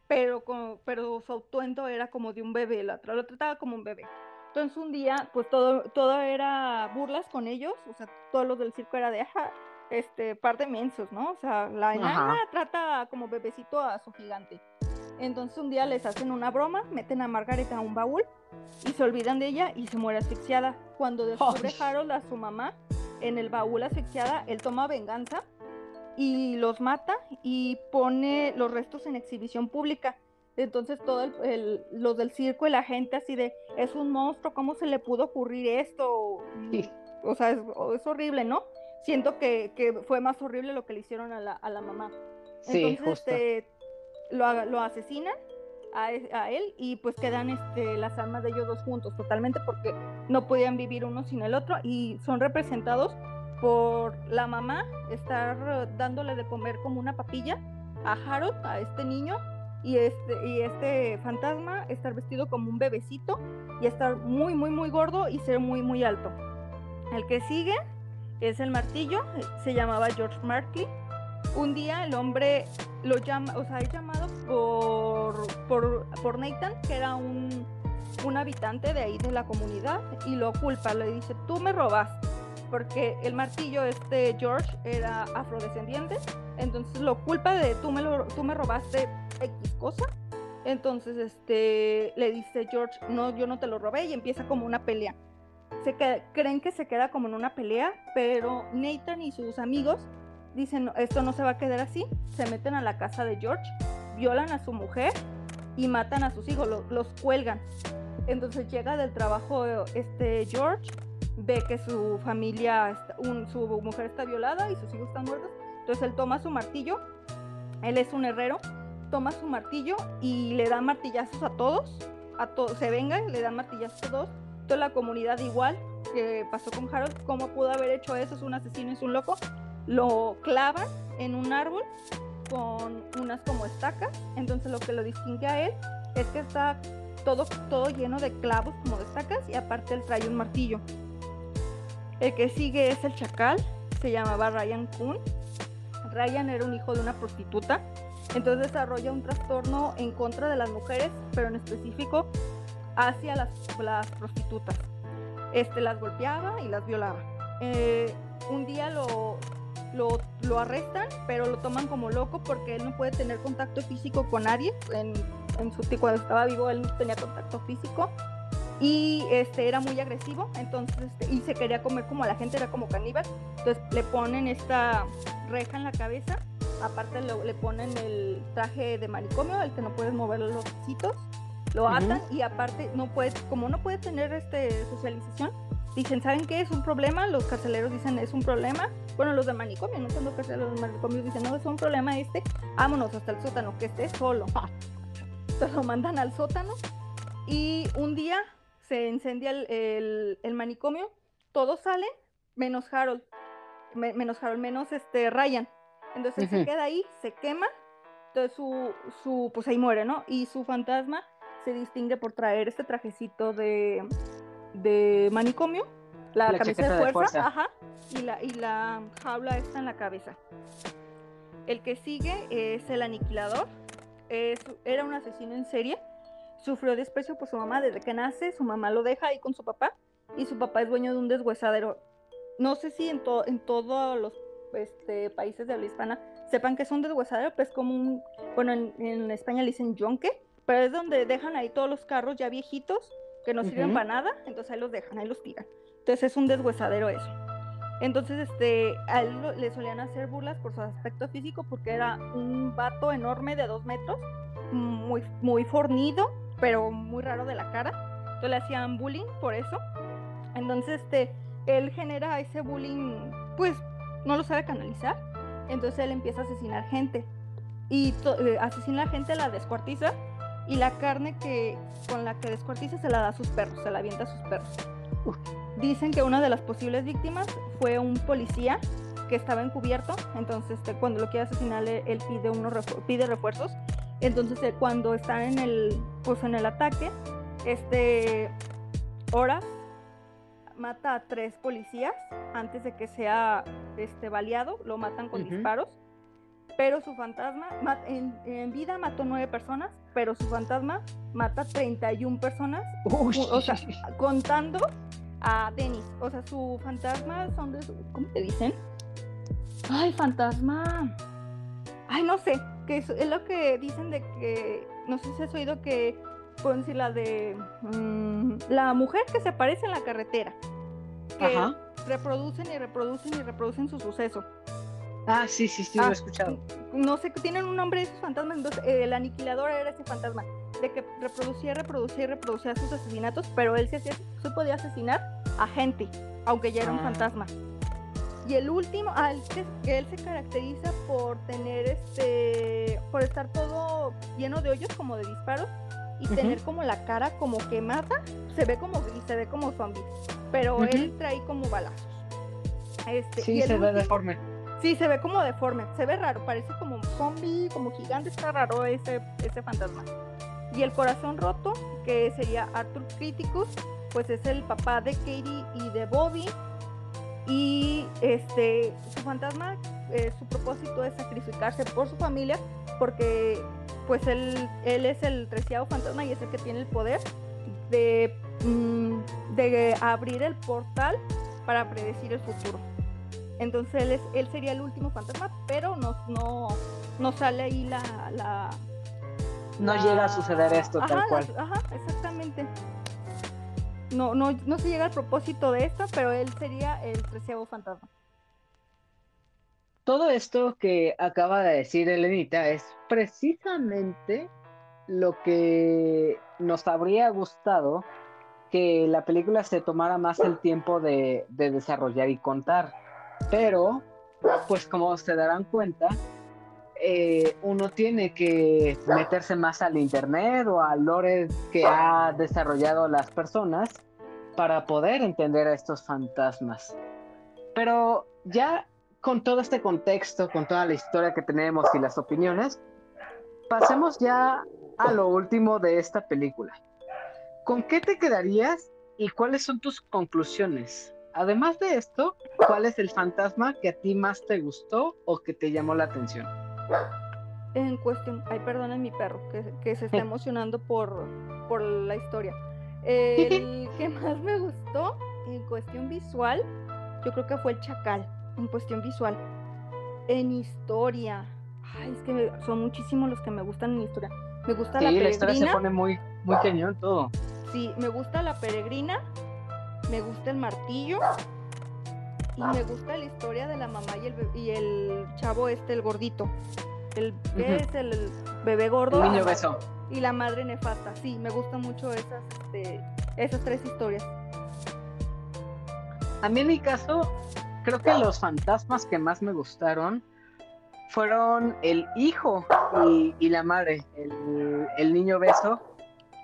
C: pero, como, pero su atuendo era como de un bebé, lo, lo trataba como un bebé. Entonces un día, pues todo, todo era burlas con ellos, o sea, todos los del circo era de, ajá, este, par de mensos, ¿no? O sea, la enana trata como bebecito a su gigante. Entonces un día les hacen una broma, meten a Margaret a un baúl y se olvidan de ella y se muere asfixiada. Cuando <laughs> descubre Harold a su mamá en el baúl asfixiada, él toma venganza y los mata y pone los restos en exhibición pública. Entonces todos los del circo y la gente así de, es un monstruo, ¿cómo se le pudo ocurrir esto? O sea, es, horrible, ¿no? Siento que, fue más horrible lo que le hicieron a la, a la mamá.
B: Sí, justo. Este,
C: lo, lo asesinan a, a, él y pues quedan este, las almas de ellos dos juntos totalmente porque no podían vivir uno sin el otro y son representados por la mamá estar dándole de comer como una papilla a Harold, a este niño, y este, y este fantasma estar vestido como un bebecito y estar muy, muy, muy gordo y ser muy, muy alto. El que sigue es el martillo, se llamaba George Markley. Un día el hombre lo llama, o sea, es llamado por, por, por Nathan, que era un, un habitante de ahí de la comunidad, y lo culpa, le dice, tú me robaste porque el martillo este George era afrodescendiente, entonces lo culpa de tú me, tú me robaste X cosa. Entonces este, le dice George, no, yo no te lo robé y empieza como una pelea. Se creen que se queda como en una pelea, pero Nathan y sus amigos dicen, esto no se va a quedar así, se meten a la casa de George, violan a su mujer y matan a sus hijos, los cuelgan. Entonces llega del trabajo este George ve que su familia, su mujer está violada y sus hijos están muertos. Entonces él toma su martillo, él es un herrero, toma su martillo y le da martillazos a todos, a todos, se venga, le dan martillazos a todos. La comunidad igual que pasó con Harold, ¿cómo pudo haber hecho eso? Es un asesino, es un loco. Lo clavan en un árbol con unas como estacas. Entonces lo que lo distingue a él es que está todo, todo lleno de clavos como de estacas y aparte él trae un martillo. El que sigue es el chacal, se llamaba Ryan Kuhn. Ryan era un hijo de una prostituta, entonces desarrolla un trastorno en contra de las mujeres, pero en específico hacia las, prostitutas. Este las golpeaba y las violaba. Eh, un día lo, lo, arrestan, pero lo toman como loco porque él no puede tener contacto físico con nadie. En, en su cuando estaba vivo él tenía contacto físico y este era muy agresivo, entonces este, y se quería comer como la gente era como caníbal, entonces le ponen esta reja en la cabeza, aparte le ponen el traje de manicomio, el que no puedes mover los besitos, lo atan y aparte no puede, como no puede tener este socialización, dicen, ¿saben qué es un problema? Los carceleros dicen, es un problema. Bueno, los de manicomio, no son los carceleros, los manicomios dicen, no, es un problema este, vámonos hasta el sótano, que esté solo. <laughs> Entonces lo mandan al sótano y un día se incendia el, manicomio, todos salen, menos Harold, menos Harold, menos este Ryan. Entonces se queda ahí, se quema, entonces su, su, pues ahí muere, ¿no? Y su fantasma se distingue por traer este trajecito de, de manicomio, la, camisa de fuerza, ajá, y la, y la jaula está en la cabeza. El que sigue es el aniquilador, es, era un asesino en serie. Sufrió desprecio por su mamá. Desde que nace, su mamá lo deja ahí con su papá. Y su papá es dueño de un deshuesadero. No sé si en, en todos los este, países de habla hispana sepan que es un deshuesadero, pero es como un, bueno, en, España le dicen yonque, pero es donde dejan ahí todos los carros ya viejitos que no sirven para nada, entonces ahí los dejan, ahí los tiran. Entonces es un deshuesadero eso. Entonces, este, a él le solían hacer burlas por su aspecto físico porque era un vato enorme de dos metros, muy, muy fornido, pero muy raro de la cara. Entonces le hacían bullying por eso. Entonces, este, él genera ese bullying, pues no lo sabe canalizar. Entonces él empieza a asesinar gente. Y eh, asesina a gente, la descuartiza. Y la carne que con la que descuartiza se la da a sus perros, se la avienta a sus perros. Dicen que una de las posibles víctimas fue un policía que estaba encubierto. Entonces, este, cuando lo quiere asesinar, él pide, unos pide refuerzos entonces, eh, cuando están en el, pues, en el ataque, este, Hora mata a tres policías antes de que sea este, baleado, lo matan con
B: Ujú.
C: disparos. Pero su fantasma, ma- en, en vida mató nueve personas, pero su fantasma mata 31 personas,
B: Uy,
C: o sea, contando a Dennis. O sea, su fantasma son de su, ¿cómo te dicen? Ay, fantasma. Ay, no sé, que es, es lo que dicen de que, no sé si has oído que, pueden decir la de mm, la mujer que se aparece en la carretera, que
B: Ajá.
C: reproducen y reproducen y reproducen su suceso.
B: Ah, sí, sí, sí, lo
C: Ah,
B: he escuchado.
C: No sé, tienen un nombre esos fantasmas, entonces eh, el aniquilador era ese fantasma, de que reproducía, reproducía y reproducía sus asesinatos, pero él se, hacía- se podía asesinar a gente, aunque ya era un
B: Ah.
C: fantasma. Y el último, ah, él se- que él se caracteriza por tener este, por estar todo lleno de hoyos como de disparos y tener como la cara como quemada, se ve como gris, se ve como zombie, pero él trae como balazos. Este, y
B: Sí,
C: el
B: se ve deforme.
C: Sí, se ve como deforme, se ve raro, parece como un zombie, como gigante, está raro ese, ese fantasma. Y el corazón roto, que sería Arthur Criticus, pues es el papá de Katie y de Bobby. Y este, su fantasma, eh, su propósito es sacrificarse por su familia, porque pues él, él es el treceavo fantasma y es el que tiene el poder de, mm, de abrir el portal para predecir el futuro. Entonces él, es, él sería el último fantasma, pero no, no, no sale ahí la... la
B: No
C: la-
B: llega a suceder esto
C: Ajá,
B: tal
C: la-
B: cual.
C: ajá, exactamente. No, no, no se llega al propósito de esto, pero él sería el treceavo fantasma.
B: Todo esto que acaba de decir Elenita es precisamente lo que nos habría gustado que la película se tomara más el tiempo de, de desarrollar y contar. Pero, pues como se darán cuenta, eh, uno tiene que meterse más al internet o al lore que ha desarrollado las personas para poder entender a estos fantasmas. Pero ya con todo este contexto, con toda la historia que tenemos y las opiniones, pasemos ya a lo último de esta película. ¿Con qué te quedarías y cuáles son tus conclusiones? Además de esto, ¿cuál es el fantasma que a ti más te gustó o que te llamó la atención?
C: En cuestión, ay, perdonen mi perro, que, que se está emocionando por, por la historia. <laughs> El que más me gustó en cuestión visual, yo creo que fue el chacal, en cuestión visual. En historia, ay, es que me- son muchísimos los que me gustan en historia. Me gusta la
B: Sí, la historia se
C: peregrina,
B: pone muy, muy cañón todo.
C: sí, me gusta la peregrina, me gusta el martillo y me gusta la historia de la mamá y el, be- y el chavo este, el gordito. El, ¿Qué
B: Ujú.
C: es el, el bebé gordo?
B: El niño beso.
C: y la madre nefasta. Sí, me gustan mucho esas, este, esas tres historias.
B: A mí en mi caso, creo que los fantasmas que más me gustaron fueron el hijo y, y la madre, el, el niño beso.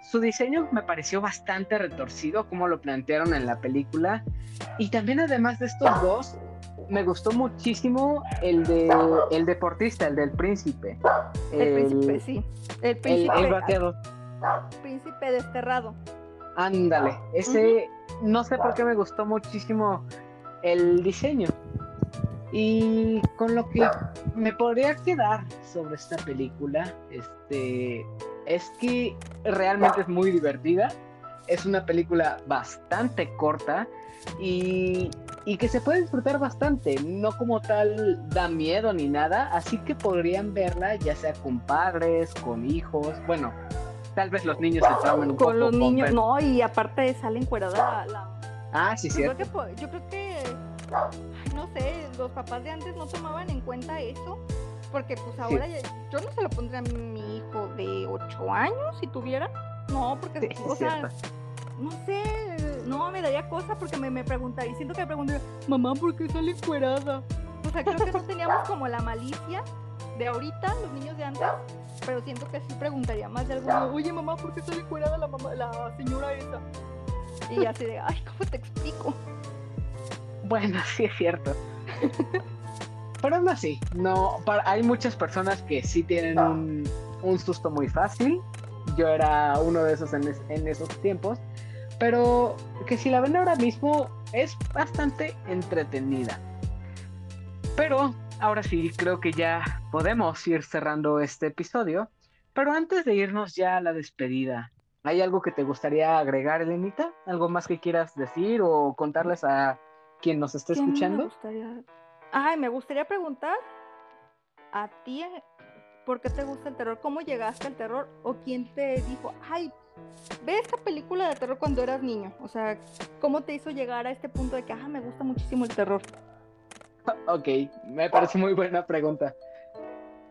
B: Su diseño me pareció bastante retorcido, como lo plantearon en la película. Y también además de estos dos, me gustó muchísimo el de el deportista, el del príncipe.
C: El, príncipe, sí. El
B: el,
C: príncipe,
B: el bateador.
C: príncipe desterrado.
B: Ándale, ese no sé por qué me gustó muchísimo el diseño. Y con lo que me podría quedar sobre esta película, este, es que realmente es muy divertida. Es una película bastante corta y, y que se puede disfrutar bastante. No como tal da miedo ni nada, así que podrían verla ya sea con padres, con hijos. Bueno, tal vez los niños se traumen un poco
C: Con los niños, no, y aparte sale encuerada la, la-
B: Ah, sí,
C: yo po- yo creo que no sé, los papás de antes no tomaban en cuenta eso, porque pues ahora ya- yo no se lo pondría a mi hijo de 8 años si tuviera. No, porque
B: Sí,
C: o sea, no sé, no me daría cosa porque me, me preguntaría, siento que me preguntaría, mamá, ¿por qué sale encuerada? O sea, creo que no teníamos como la malicia de ahorita, los niños de antes, pero siento que sí preguntaría más de alguno, oye mamá, ¿por qué sale encuerada la mamá, la señora esa? Y así de, ay, ¿cómo te explico?
B: Bueno, sí es cierto. Pero aún así, no, para- hay muchas personas que sí tienen un, un susto muy fácil. Yo era uno de esos en, es- en esos tiempos. Pero que si la ven ahora mismo, es bastante entretenida. Pero ahora sí, creo que ya podemos ir cerrando este episodio. Pero antes de irnos ya a la despedida, ¿hay algo que te gustaría agregar, Elenita? ¿Algo más que quieras decir o contarles a quien nos esté
C: ¿Qué me
B: escuchando?
C: gustaría? Ay, me gustaría preguntar a ti, eh, ¿por qué te gusta el terror? ¿Cómo llegaste al terror? ¿O quién te dijo, ay, ve esta película de terror cuando eras niño? O sea, ¿cómo te hizo llegar a este punto de que, ah, me gusta muchísimo el terror? <laughs>
B: Ok, me parece muy buena pregunta.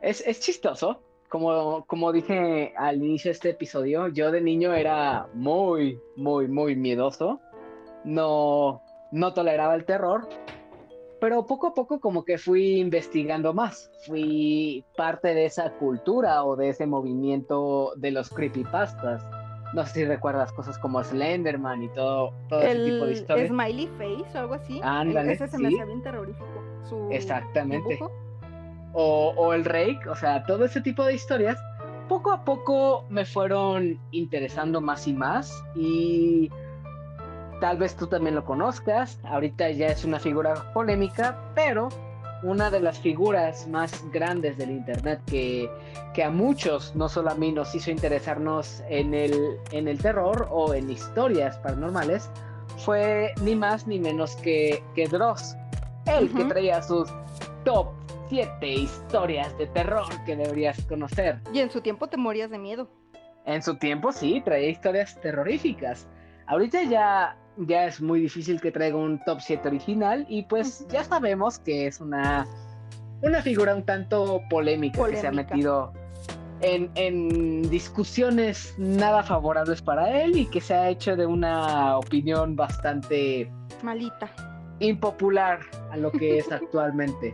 B: Es, es chistoso. Como, como dije al inicio de este episodio, yo de niño era muy, muy, muy miedoso. No, no toleraba el terror. Pero poco a poco como que fui investigando más. Fui parte de esa cultura o de ese movimiento de los creepypastas. No sé si recuerdas cosas como Slenderman y todo, todo ese tipo de
C: El
B: historias.
C: Smiley Face o algo así.
B: Ándale,
C: Ese se me
B: sí.
C: hacía bien terrorífico. Su
B: Exactamente.
C: dibujo.
B: o, o el Rake, o sea, todo ese tipo de historias, poco a poco me fueron interesando más y más y tal vez tú también lo conozcas, ahorita ya es una figura polémica, pero una de las figuras más grandes del Internet que, que a muchos, no solo a mí, nos hizo interesarnos en el, en el terror o en historias paranormales, fue ni más ni menos que, que Dross, el que traía sus top 7 historias de terror que deberías conocer.
C: Y en su tiempo te morías de miedo.
B: En su tiempo sí, traía historias terroríficas. Ahorita ya, ya es muy difícil que traiga un top 7 original y pues ya sabemos que es una, una figura un tanto polémica, que se ha metido en, en discusiones nada favorables para él y que se ha hecho de una opinión bastante
C: Malita.
B: impopular a lo que es <laughs> actualmente.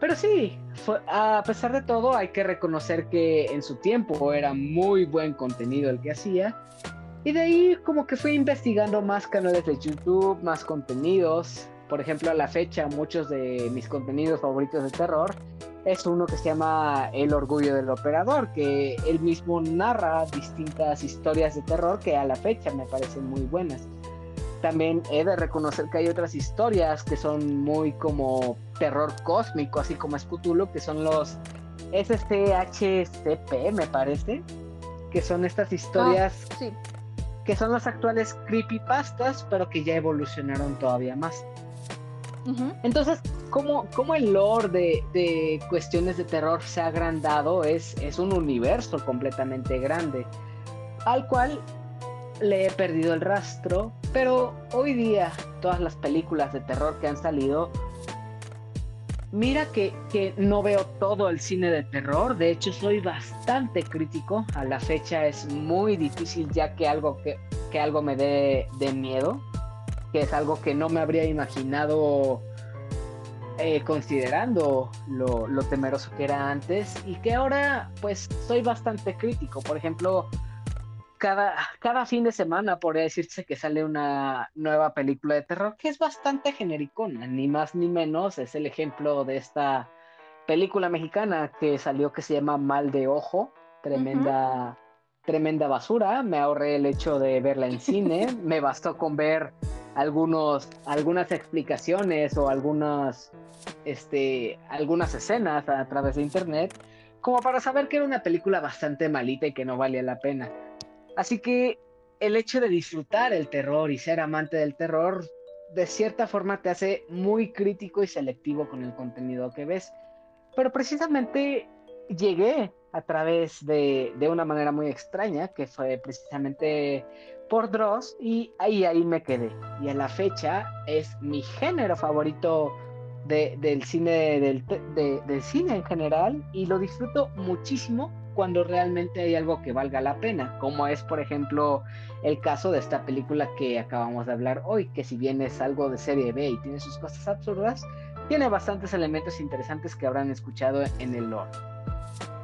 B: Pero sí, fue- a pesar de todo, hay que reconocer que en su tiempo era muy buen contenido el que hacía. Y de ahí como que fui investigando más canales de YouTube, más contenidos. Por ejemplo, a la fecha, muchos de mis contenidos favoritos de terror es uno que se llama El Orgullo del Operador, que él mismo narra distintas historias de terror que a la fecha me parecen muy buenas también he de reconocer que hay otras historias que son muy como terror cósmico, así como es Cthulhu, que son los SCHCP, me parece, que son estas historias
C: Sí.
B: Que son las actuales creepypastas, pero que ya evolucionaron todavía más. Entonces, ¿cómo, cómo el lore de, de cuestiones de terror se ha agrandado? Es, es un universo completamente grande, al cual le he perdido el rastro, pero hoy día todas las películas de terror que han salido, mira que, que no veo todo el cine de terror, de hecho soy bastante crítico, a la fecha es muy difícil ya que algo, que, que algo me dé de miedo, que es algo que no me habría imaginado eh, considerando lo, lo temeroso que era antes y que ahora pues soy bastante crítico. Por ejemplo, cada, cada fin de semana podría decirse que sale una nueva película de terror que es bastante genericona, ni más ni menos. Es el ejemplo de esta película mexicana que salió que se llama Mal de Ojo, tremenda, tremenda basura. Me ahorré el hecho de verla en cine, me bastó con ver algunos, algunas explicaciones o algunas, este, algunas escenas a través de internet, como para saber que era una película bastante malita y que no valía la pena. Así que el hecho de disfrutar el terror y ser amante del terror, de cierta forma te hace muy crítico y selectivo con el contenido que ves. Pero precisamente llegué a través de, de una manera muy extraña, que fue precisamente por Dross, y ahí, ahí me quedé. Y a la fecha es mi género favorito de, del cine, del cine en general, y lo disfruto muchísimo cuando realmente hay algo que valga la pena, como es por ejemplo el caso de esta película que acabamos de hablar hoy, que si bien es algo de serie B y tiene sus cosas absurdas, tiene bastantes elementos interesantes que habrán escuchado en el lore.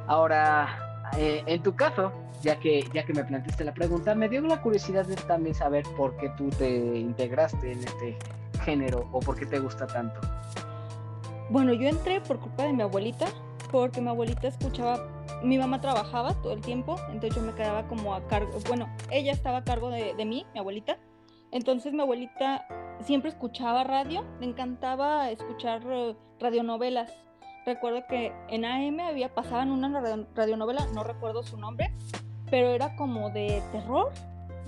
B: Ahora, eh, en tu caso, ya que, ya que me planteaste la pregunta, me dio la curiosidad de también saber por qué tú te integraste en este género o por qué te gusta tanto.
C: Bueno, yo entré por culpa de mi abuelita, porque mi abuelita escuchaba, mi mamá trabajaba todo el tiempo, entonces yo me quedaba como a cargo, bueno, ella estaba a cargo de, mí, mi abuelita, entonces mi abuelita siempre escuchaba radio, me encantaba escuchar eh, radionovelas. Recuerdo que en AM había pasaban una radionovela, no recuerdo su nombre, pero era como de terror,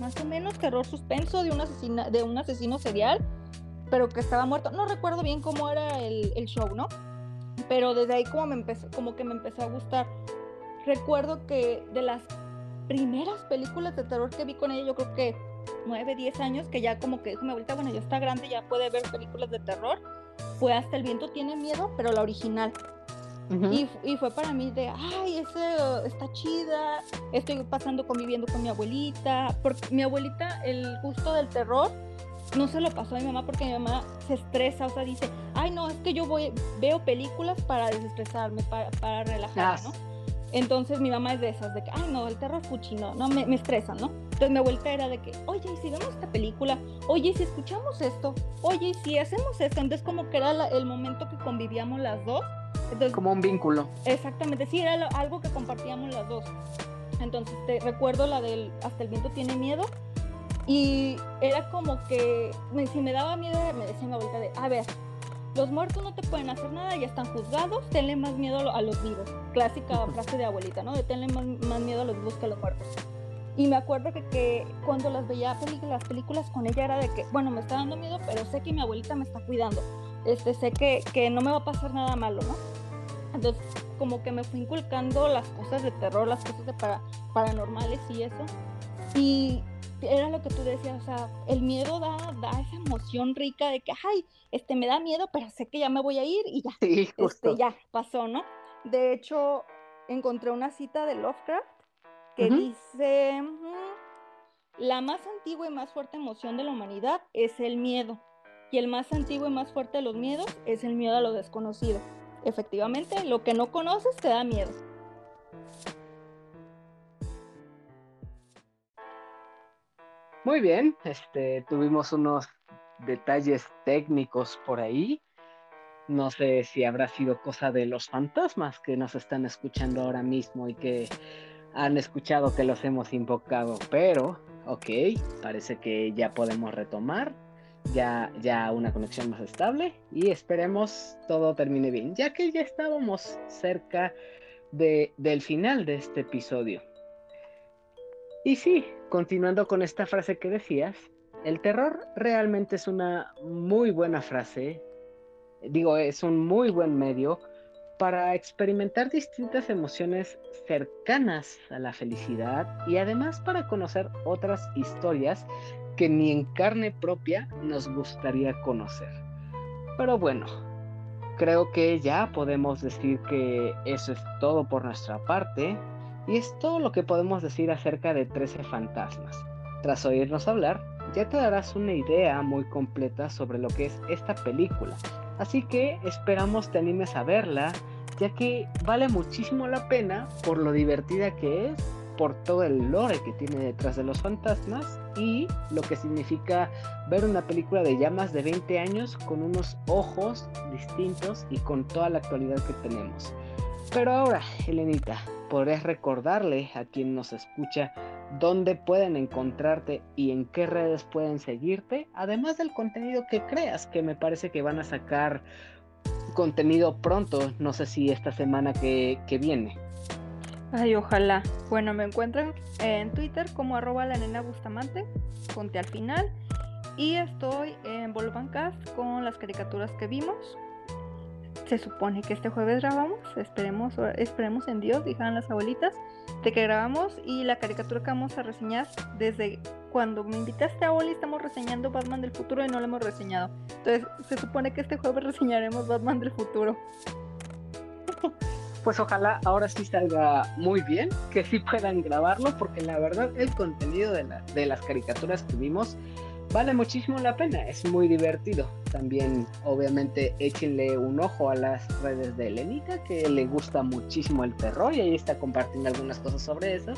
C: más o menos terror suspenso de un asesina, de un asesino serial, pero que estaba muerto. No recuerdo bien cómo era el, el show, ¿no? Pero desde ahí como me empezó, como que me empezó a gustar. Recuerdo que de las primeras películas de terror que vi con ella, yo creo que 9, 10 años, que ya como que dijo mi abuelita, bueno, ya está grande, ya puede ver películas de terror, fue Hasta el viento tiene miedo, pero la original. y, y, fue para mí de, ay, ese está chida, estoy pasando conviviendo con mi abuelita, porque mi abuelita el gusto del terror no se lo pasó a mi mamá porque mi mamá se estresa, o sea, dice, ay, no, es que yo voy, veo películas para desestresarme, para, para relajarme, ¿no? Entonces mi mamá es de esas, de que, ay, no, el terror fuchi, no, no, me, me estresa, ¿no? Entonces mi abuelita era de que, oye, ¿y si vemos esta película? Oye, ¿y si escuchamos esto? Oye, ¿y si hacemos esto? Entonces como que era el momento que convivíamos las dos. Entonces,
B: como un vínculo.
C: Exactamente, sí, era algo que compartíamos las dos. Entonces te recuerdo la del Hasta el viento tiene miedo. Y era como que, si me daba miedo, me decía mi abuelita de, a ver, los muertos no te pueden hacer nada, ya están juzgados, tenle más miedo a los vivos. Clásica frase de abuelita, ¿no? De tenle más, miedo a los vivos que a los muertos. Y me acuerdo que, que cuando las veía las películas con ella era de que, bueno, me está dando miedo, pero sé que mi abuelita me está cuidando. Este, sé que, que no me va a pasar nada malo, ¿no? Entonces, como que me fui inculcando las cosas de terror, las cosas de para, paranormales y eso. Y era lo que tú decías, o sea, el miedo da, da esa emoción rica de que, ay, este me da miedo, pero sé que ya me voy a ir y ya,
B: sí,
C: este, ya pasó, ¿no? De hecho, encontré una cita de Lovecraft que dice, la más antigua y más fuerte emoción de la humanidad es el miedo, y el más antiguo y más fuerte de los miedos es el miedo a lo desconocido. Efectivamente, lo que no conoces te da miedo.
B: Muy bien, este, tuvimos unos detalles técnicos por ahí. No sé si habrá sido cosa de los fantasmas que nos están escuchando ahora mismo y que han escuchado que los hemos invocado, pero ok, parece que ya podemos retomar, ya, ya una conexión más estable y esperemos todo termine bien, ya que ya estábamos cerca de, del final de este episodio. Y sí, continuando con esta frase que decías, el terror realmente es una muy buena frase, digo, es un muy buen medio para experimentar distintas emociones cercanas a la felicidad y además para conocer otras historias que ni en carne propia nos gustaría conocer. Pero bueno, creo que ya podemos decir que eso es todo por nuestra parte. Y es todo lo que podemos decir acerca de 13 fantasmas. Tras oírnos hablar, ya te darás una idea muy completa sobre lo que es esta película. Así que esperamos te animes a verla, ya que vale muchísimo la pena por lo divertida que es, por todo el lore que tiene detrás de los fantasmas y lo que significa ver una película de ya más de 20 años con unos ojos distintos y con toda la actualidad que tenemos. Pero ahora, Elenita, podrías recordarle a quien nos escucha dónde pueden encontrarte y en qué redes pueden seguirte, además del contenido que creas, que me parece que van a sacar contenido pronto, no sé si esta semana que, viene.
C: Ay, ojalá. Bueno, me encuentran en Twitter como arroba la nena Bustamante, conté al final. Y estoy en Volvancast con las caricaturas que vimos se supone que este jueves grabamos, esperemos, esperemos en Dios, dijeron las abuelitas, de que grabamos y la caricatura que vamos a reseñar desde cuando me invitaste a Oli estamos reseñando Batman del futuro y no lo hemos reseñado. Entonces se supone que este jueves reseñaremos Batman del futuro. <laughs>
B: Pues ojalá ahora sí salga muy bien, que sí puedan grabarlo, porque la verdad el contenido de, de las caricaturas que vimos vale muchísimo la pena, es muy divertido. También, obviamente, échenle un ojo a las redes de Elenita, que le gusta muchísimo el terror y ahí está compartiendo algunas cosas sobre eso.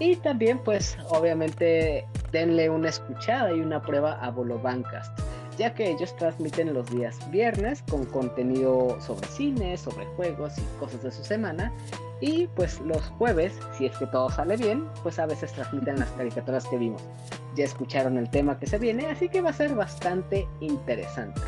B: Y también, pues, obviamente, denle una escuchada y una prueba a Bolovancast, ya que ellos transmiten los días viernes con contenido sobre cine, sobre juegos y cosas de su semana. Y pues los jueves, si es que todo sale bien, pues a veces transmiten las caricaturas que vimos ya escucharon el tema que se viene, así que va a ser bastante interesante.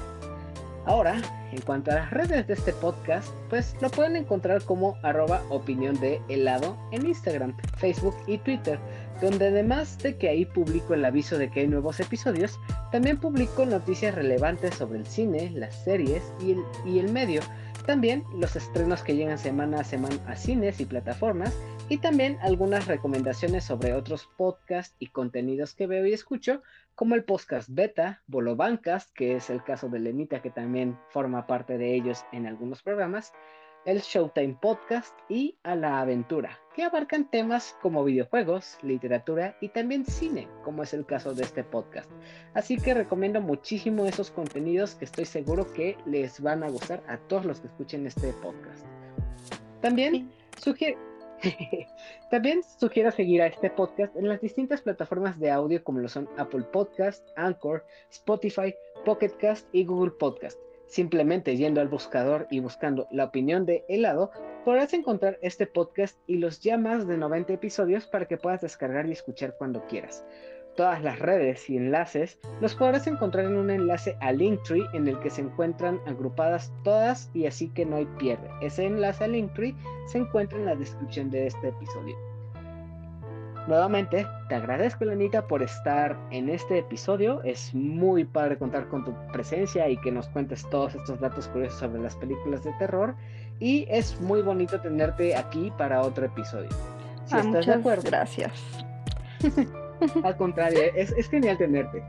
B: Ahora, en cuanto a las redes de este podcast, pues lo pueden encontrar como arroba opinión de helado en Instagram, Facebook y Twitter, donde además de que ahí publico el aviso de que hay nuevos episodios, también publico noticias relevantes sobre el cine, las series y el, y el medio, también los estrenos que llegan semana a semana a cines y plataformas y también algunas recomendaciones sobre otros podcasts y contenidos que veo y escucho, como el podcast Beta, Bolobancas, que es el caso de Lenita que también forma parte de ellos en algunos programas, el Showtime Podcast y A la Aventura, que abarcan temas como videojuegos, literatura y también cine, como es el caso de este podcast. Así que recomiendo muchísimo esos contenidos que estoy seguro que les van a gustar a todos los que escuchen este podcast. También sugiero... <laughs> También sugiero seguir a este podcast en las distintas plataformas de audio como lo son Apple Podcast, Anchor, Spotify, Pocket Cast y Google Podcast. Simplemente yendo al buscador y buscando la opinión de helado, podrás encontrar este podcast y los ya más de 90 episodios para que puedas descargar y escuchar cuando quieras. Todas las redes y enlaces los podrás encontrar en un enlace a Linktree en el que se encuentran agrupadas todas y así que no hay pierde. Ese enlace a Linktree se encuentra en la descripción de este episodio. Nuevamente, te agradezco, Lenita, por estar en este episodio. Es muy padre contar con tu presencia y que nos cuentes todos estos datos curiosos sobre las películas de terror. Y es muy bonito tenerte aquí para otro episodio.
C: Si ah, estás de acuerdo. Gracias.
B: Al contrario, es, es genial tenerte.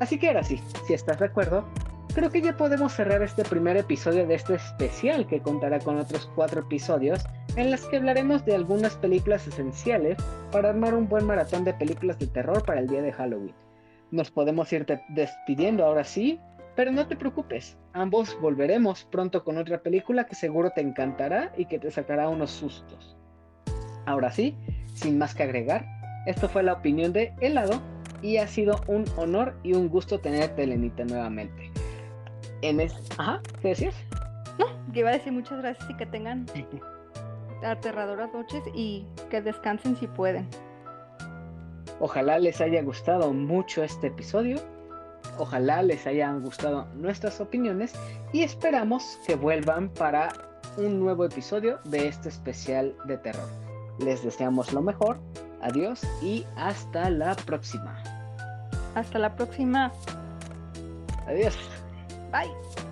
B: Así que ahora sí, si estás de acuerdo, creo que ya podemos cerrar este primer episodio de este especial que contará con otros cuatro episodios en las que hablaremos de algunas películas esenciales para armar un buen maratón de películas de terror para el día de Halloween. Nos podemos ir despidiendo ahora sí, pero no te preocupes, ambos volveremos pronto con otra película que seguro te encantará y que te sacará unos sustos. Ahora sí, sin más que agregar, esto fue la opinión de Helado y ha sido un honor y un gusto tenerte, Lenita, nuevamente. En es... Ajá, ¿qué decías?
C: No, que iba a decir muchas gracias y que tengan <laughs> aterradoras noches y que descansen si pueden.
B: Ojalá les haya gustado mucho este episodio. Ojalá les hayan gustado nuestras opiniones y esperamos que vuelvan para un nuevo episodio de este especial de terror. Les deseamos lo mejor. Adiós y hasta la próxima.
C: Hasta la próxima.
B: Adiós.
C: Bye.